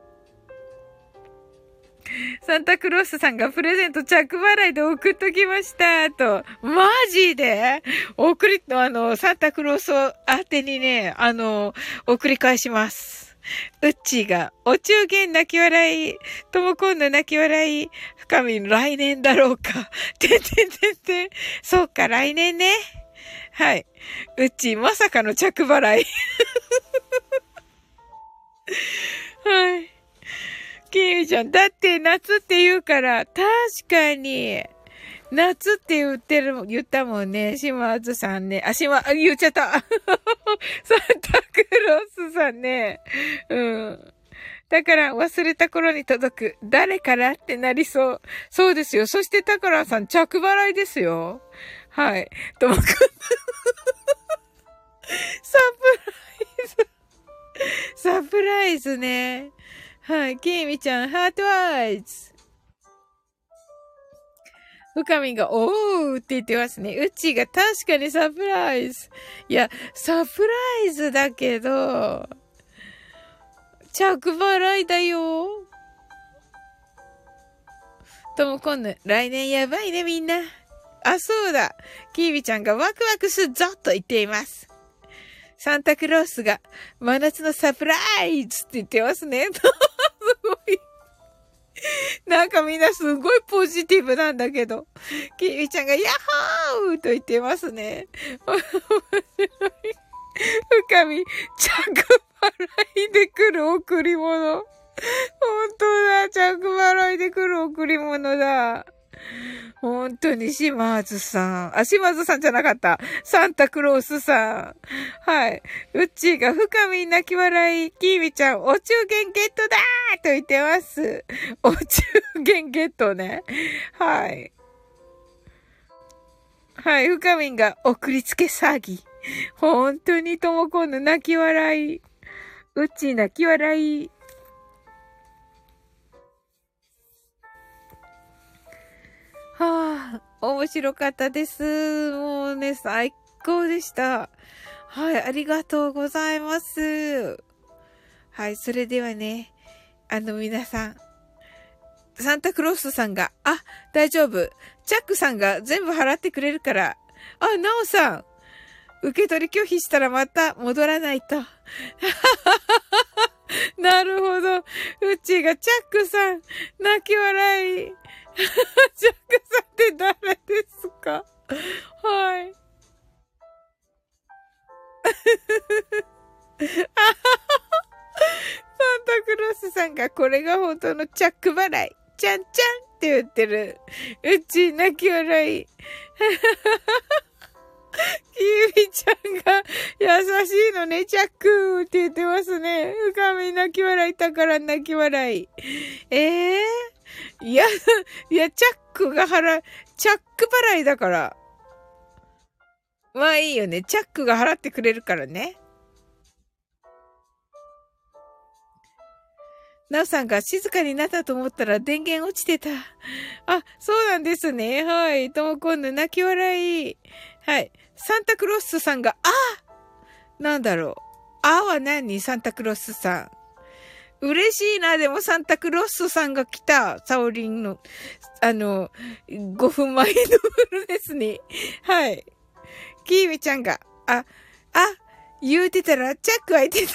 サンタクロースさんがプレゼント着払いで送っときました、と。マジで？送り、あの、サンタクロースを宛てにね、あの、送り返します。うっちーが、お中元泣き笑い、ともこんの泣き笑い、深み来年だろうか。てんてんてんてん。そうか、来年ね。はい。うっちー、まさかの着払い。はい。キミちゃん、だって夏って言うから、確かに、夏って言ってる、言ったもんね。島津さんね。あ、島、あ、言っちゃった。サンタクロースさんね。うん。だから忘れた頃に届く。誰からってなりそう。そうですよ。そしてタカラさん着払いですよ。はい。ともく。サプライズ。サプライズね。はい。きみちゃん、ハートワイズ。深みが、おーって言ってますね。うちが確かにサプライズ。いや、サプライズだけど、着払いだよ。ともこんぬ、来年やばいね、みんな。あ、そうだ。キービちゃんがワクワクするぞと言っています。サンタクロースが真夏のサプライズって言ってますね。ごい。なんかみんなすごいポジティブなんだけど。キミちゃんがヤッホーと言ってますね。面白い。深み、着払いでくる贈り物。本当だ、着払いでくる贈り物だ。本当に島津さん。あ、島津さんじゃなかった。サンタクロースさん。はい。うっちーが深み泣き笑い。キーミちゃん、お中元ゲットだーと言ってます。お中元ゲットね。はい。はい。深みんが送りつけ詐欺。本当にともこんの泣き笑い。うっちー泣き笑い。はあ、面白かったです。もうね、最高でした。はい、ありがとうございます。はい、それではね、あの皆さん、サンタクロースさんが、あ、大丈夫。チャックさんが全部払ってくれるから。あ、ナオさん。受け取り拒否したらまた戻らないと。なるほど。うちがチャックさん、泣き笑い。ジャックさんって誰ですかはい。サンタクロースさんがこれが本当のチャック払い。ちゃんちゃんって言ってる。うち泣き笑い。キービちゃんが優しいのね、チャックって言ってますね。深み泣き笑いたから泣き笑い。ええー、いや、いや、チャックが払、チャック払いだから。まあいいよね。チャックが払ってくれるからね。なおさんが静かになったと思ったら電源落ちてた。あ、そうなんですね。はい。ともこんぬ泣き笑い。はい。サンタクロースさんが、あなんだろう。あは何？サンタクロースさん。嬉しいな、でもサンタクロースさんが来た。サオリンの、あの、5分前のフルですね。はい。キーミちゃんが、あ、あ、言うてたらチャック開いてた。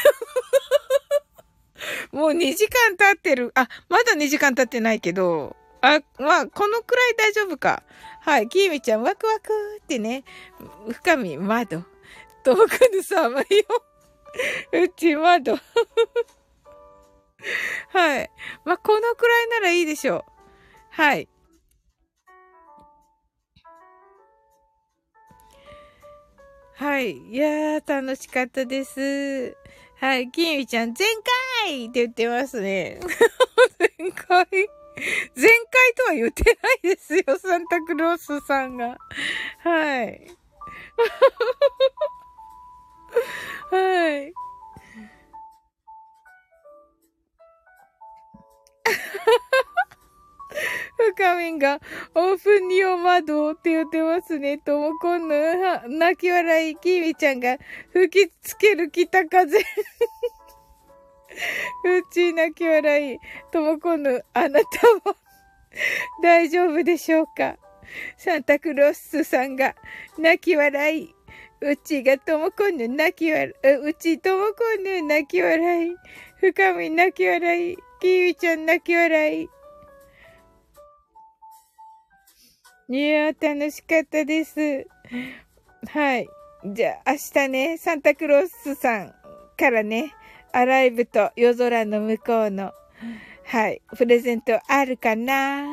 もう2時間経ってる。あ、まだ2時間経ってないけど。あ、まあ、このくらい大丈夫か。はい。きーみちゃん、ワクワクってね。深み、窓。遠くの寒いよ。うち窓。はい。まあ、このくらいならいいでしょう。はい。はい。いやー、楽しかったです。はい、きみちゃん、全開って言ってますね。全開 全開とは言ってないですよ、サンタクロースさんが。はい。はい。深みんが、オープンにお窓って言ってますね。ともこんの、泣き笑い、きみちゃんが、吹きつける北風。うち泣き笑い、ともこんの、あなたも、大丈夫でしょうか？サンタクロースさんが、泣き笑い。うちがともこんの泣き笑い。うちともこんの泣き笑い。深み泣き笑い。きみちゃん泣き笑い。いや、楽しかったです。はい。じゃあ、明日ね、サンタクロースさんからね、アライブと夜空の向こうの、はい、プレゼントあるかな？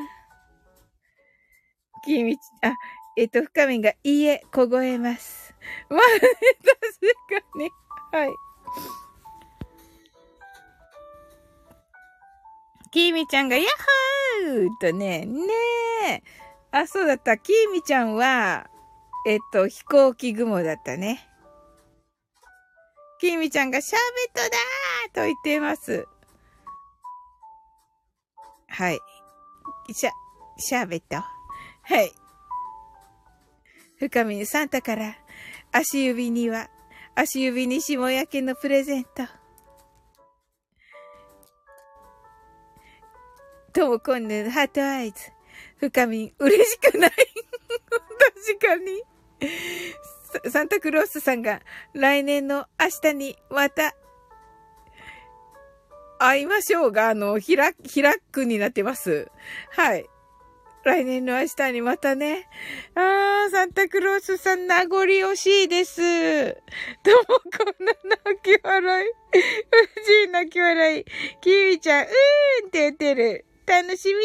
きみち、あ、えっと、深みが、いいえ、凍えます。まあ、確かに。はい。きみちゃんが、ヤッホーとね、ねえ。あ、そうだった。きーみちゃんは、えっと、飛行機雲だったね。きみちゃんがシャーベットだーと言っています。はい。シャ、シャーベット？はい。深みサンタから、足指には、足指に霜焼けのプレゼント。ともこんぬハートアイズ。深み、嬉しくない 確かに。サンタクロースさんが来年の明日にまた会いましょうが、あの、ひら、ひらくになってます。はい。来年の明日にまたね。あー、サンタクロースさん名残惜しいです。どうもこんな泣き笑い。うち泣き笑い。キーちゃん、うーんって言ってる。楽しみ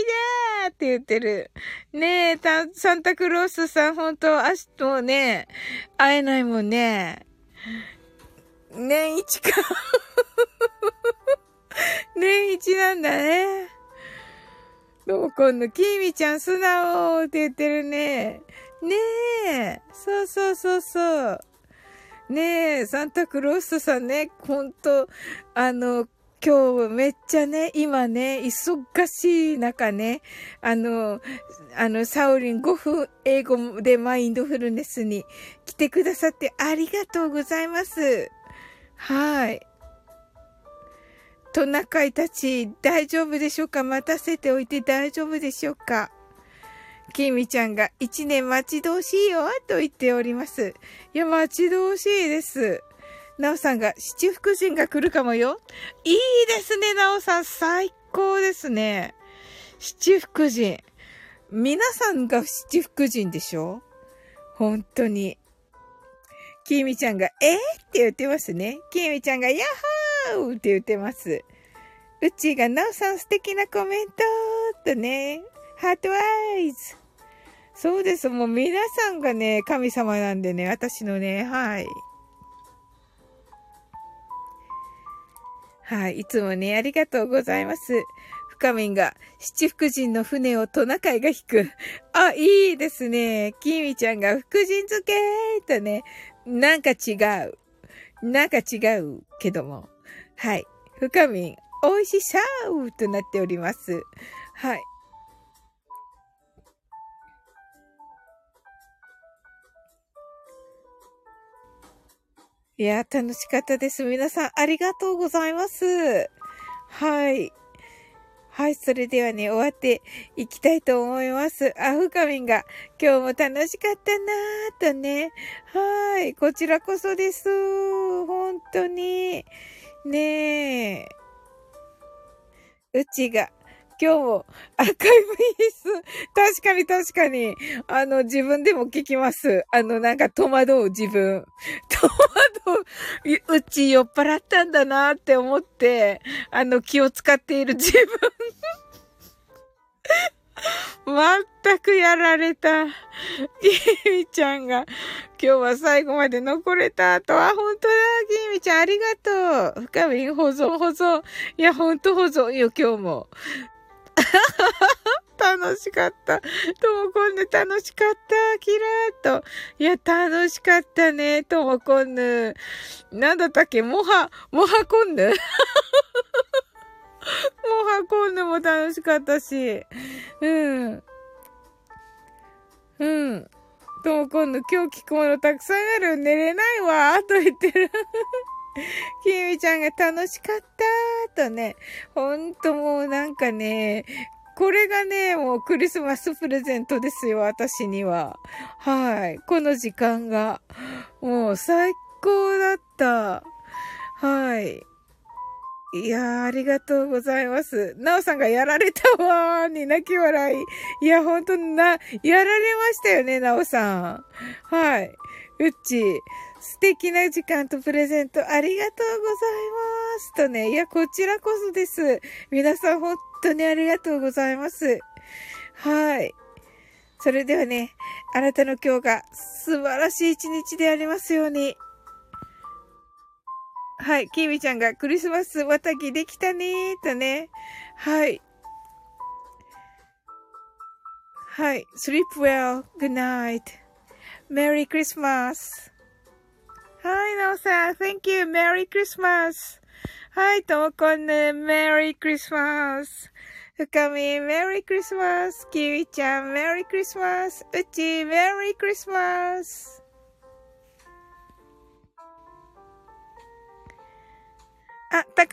だーって言ってる。ねえ、サンタクロースさん、本当明日もね、会えないもんね。年一か。年一なんだね。どう今度、キーミちゃん素直って言ってるね。ねえ。そうそうそうそう。ねえ、サンタクロースさんね、ほんと、あの、今日めっちゃね、今ね、忙しい中ね、あの、あの、サウリン5分英語でマインドフルネスに来てくださってありがとうございます。はい。トナカイたち大丈夫でしょうか？待たせておいて大丈夫でしょうか？きみちゃんが一年待ち遠しいよと言っております。いや、待ち遠しいです。なおさんが七福神が来るかもよ。いいですね、なおさん。最高ですね。七福神。皆さんが七福神でしょ？本当に。きみちゃんが、えー、って言ってますね。きみちゃんが、ヤッホーって言ってます。うちが、なおさん素敵なコメントとね、ハートアイズ。そうです。もう皆さんがね、神様なんでね、私のね、はい。はい。いつもね、ありがとうございます。深みんが、七福神の船をトナカイが引く。あ、いいですね。きみちゃんが福神漬けとね、なんか違う。なんか違うけども。はい。深みん、美味しそうとなっております。はい。いや、楽しかったです。皆さん、ありがとうございます。はい。はい、それではね、終わっていきたいと思います。あ、ふかみんが、今日も楽しかったなーとね。はい、こちらこそです。本当に。ねえ。うちが、今日もアーカイブいいっす。確かに確かに。あの、自分でも聞きます。あの、なんか戸惑う自分。戸惑う。うち酔っ払ったんだなって思って、あの、気を使っている自分。全くやられた。きみちゃんが、今日は最後まで残れたとは、本当だ、きみちゃんありがとう。深み保存保存。いや、ほんと保存よ、今日も。楽しかった。ともこんぬ楽しかった。キラーと。いや、楽しかったね。ともこんぬ。なんだったっけ？もは、もはこんぬもはこんぬも楽しかったし。うん。うん。ともこんぬ、今日聞くものたくさんある。寝れないわ。と言ってる。きみちゃんが楽しかったとね、ほんともうなんかね、これがね、もうクリスマスプレゼントですよ、私には。はい。この時間が。もう最高だった。はい。いやー、ありがとうございます。なおさんがやられたわーに泣き笑い。いや、ほんとな、やられましたよね、なおさん。はい。うっち、素敵な時間とプレゼントありがとうございます。とね、いや、こちらこそです。皆さん本当にありがとうございます。はい。それではね、あなたの今日が素晴らしい一日でありますように。はい。きみちゃんがクリスマス綿着できたねーとね。はい。はい。sleep well. good night. Merry Christmas. はい、なおさん、Thank you! Merry Christmas! はい、ともこんぬ、Merry Christmas! 深み、Merry Christmas! きみちゃん、Merry Christmas! うち、Merry Christmas! あ、たか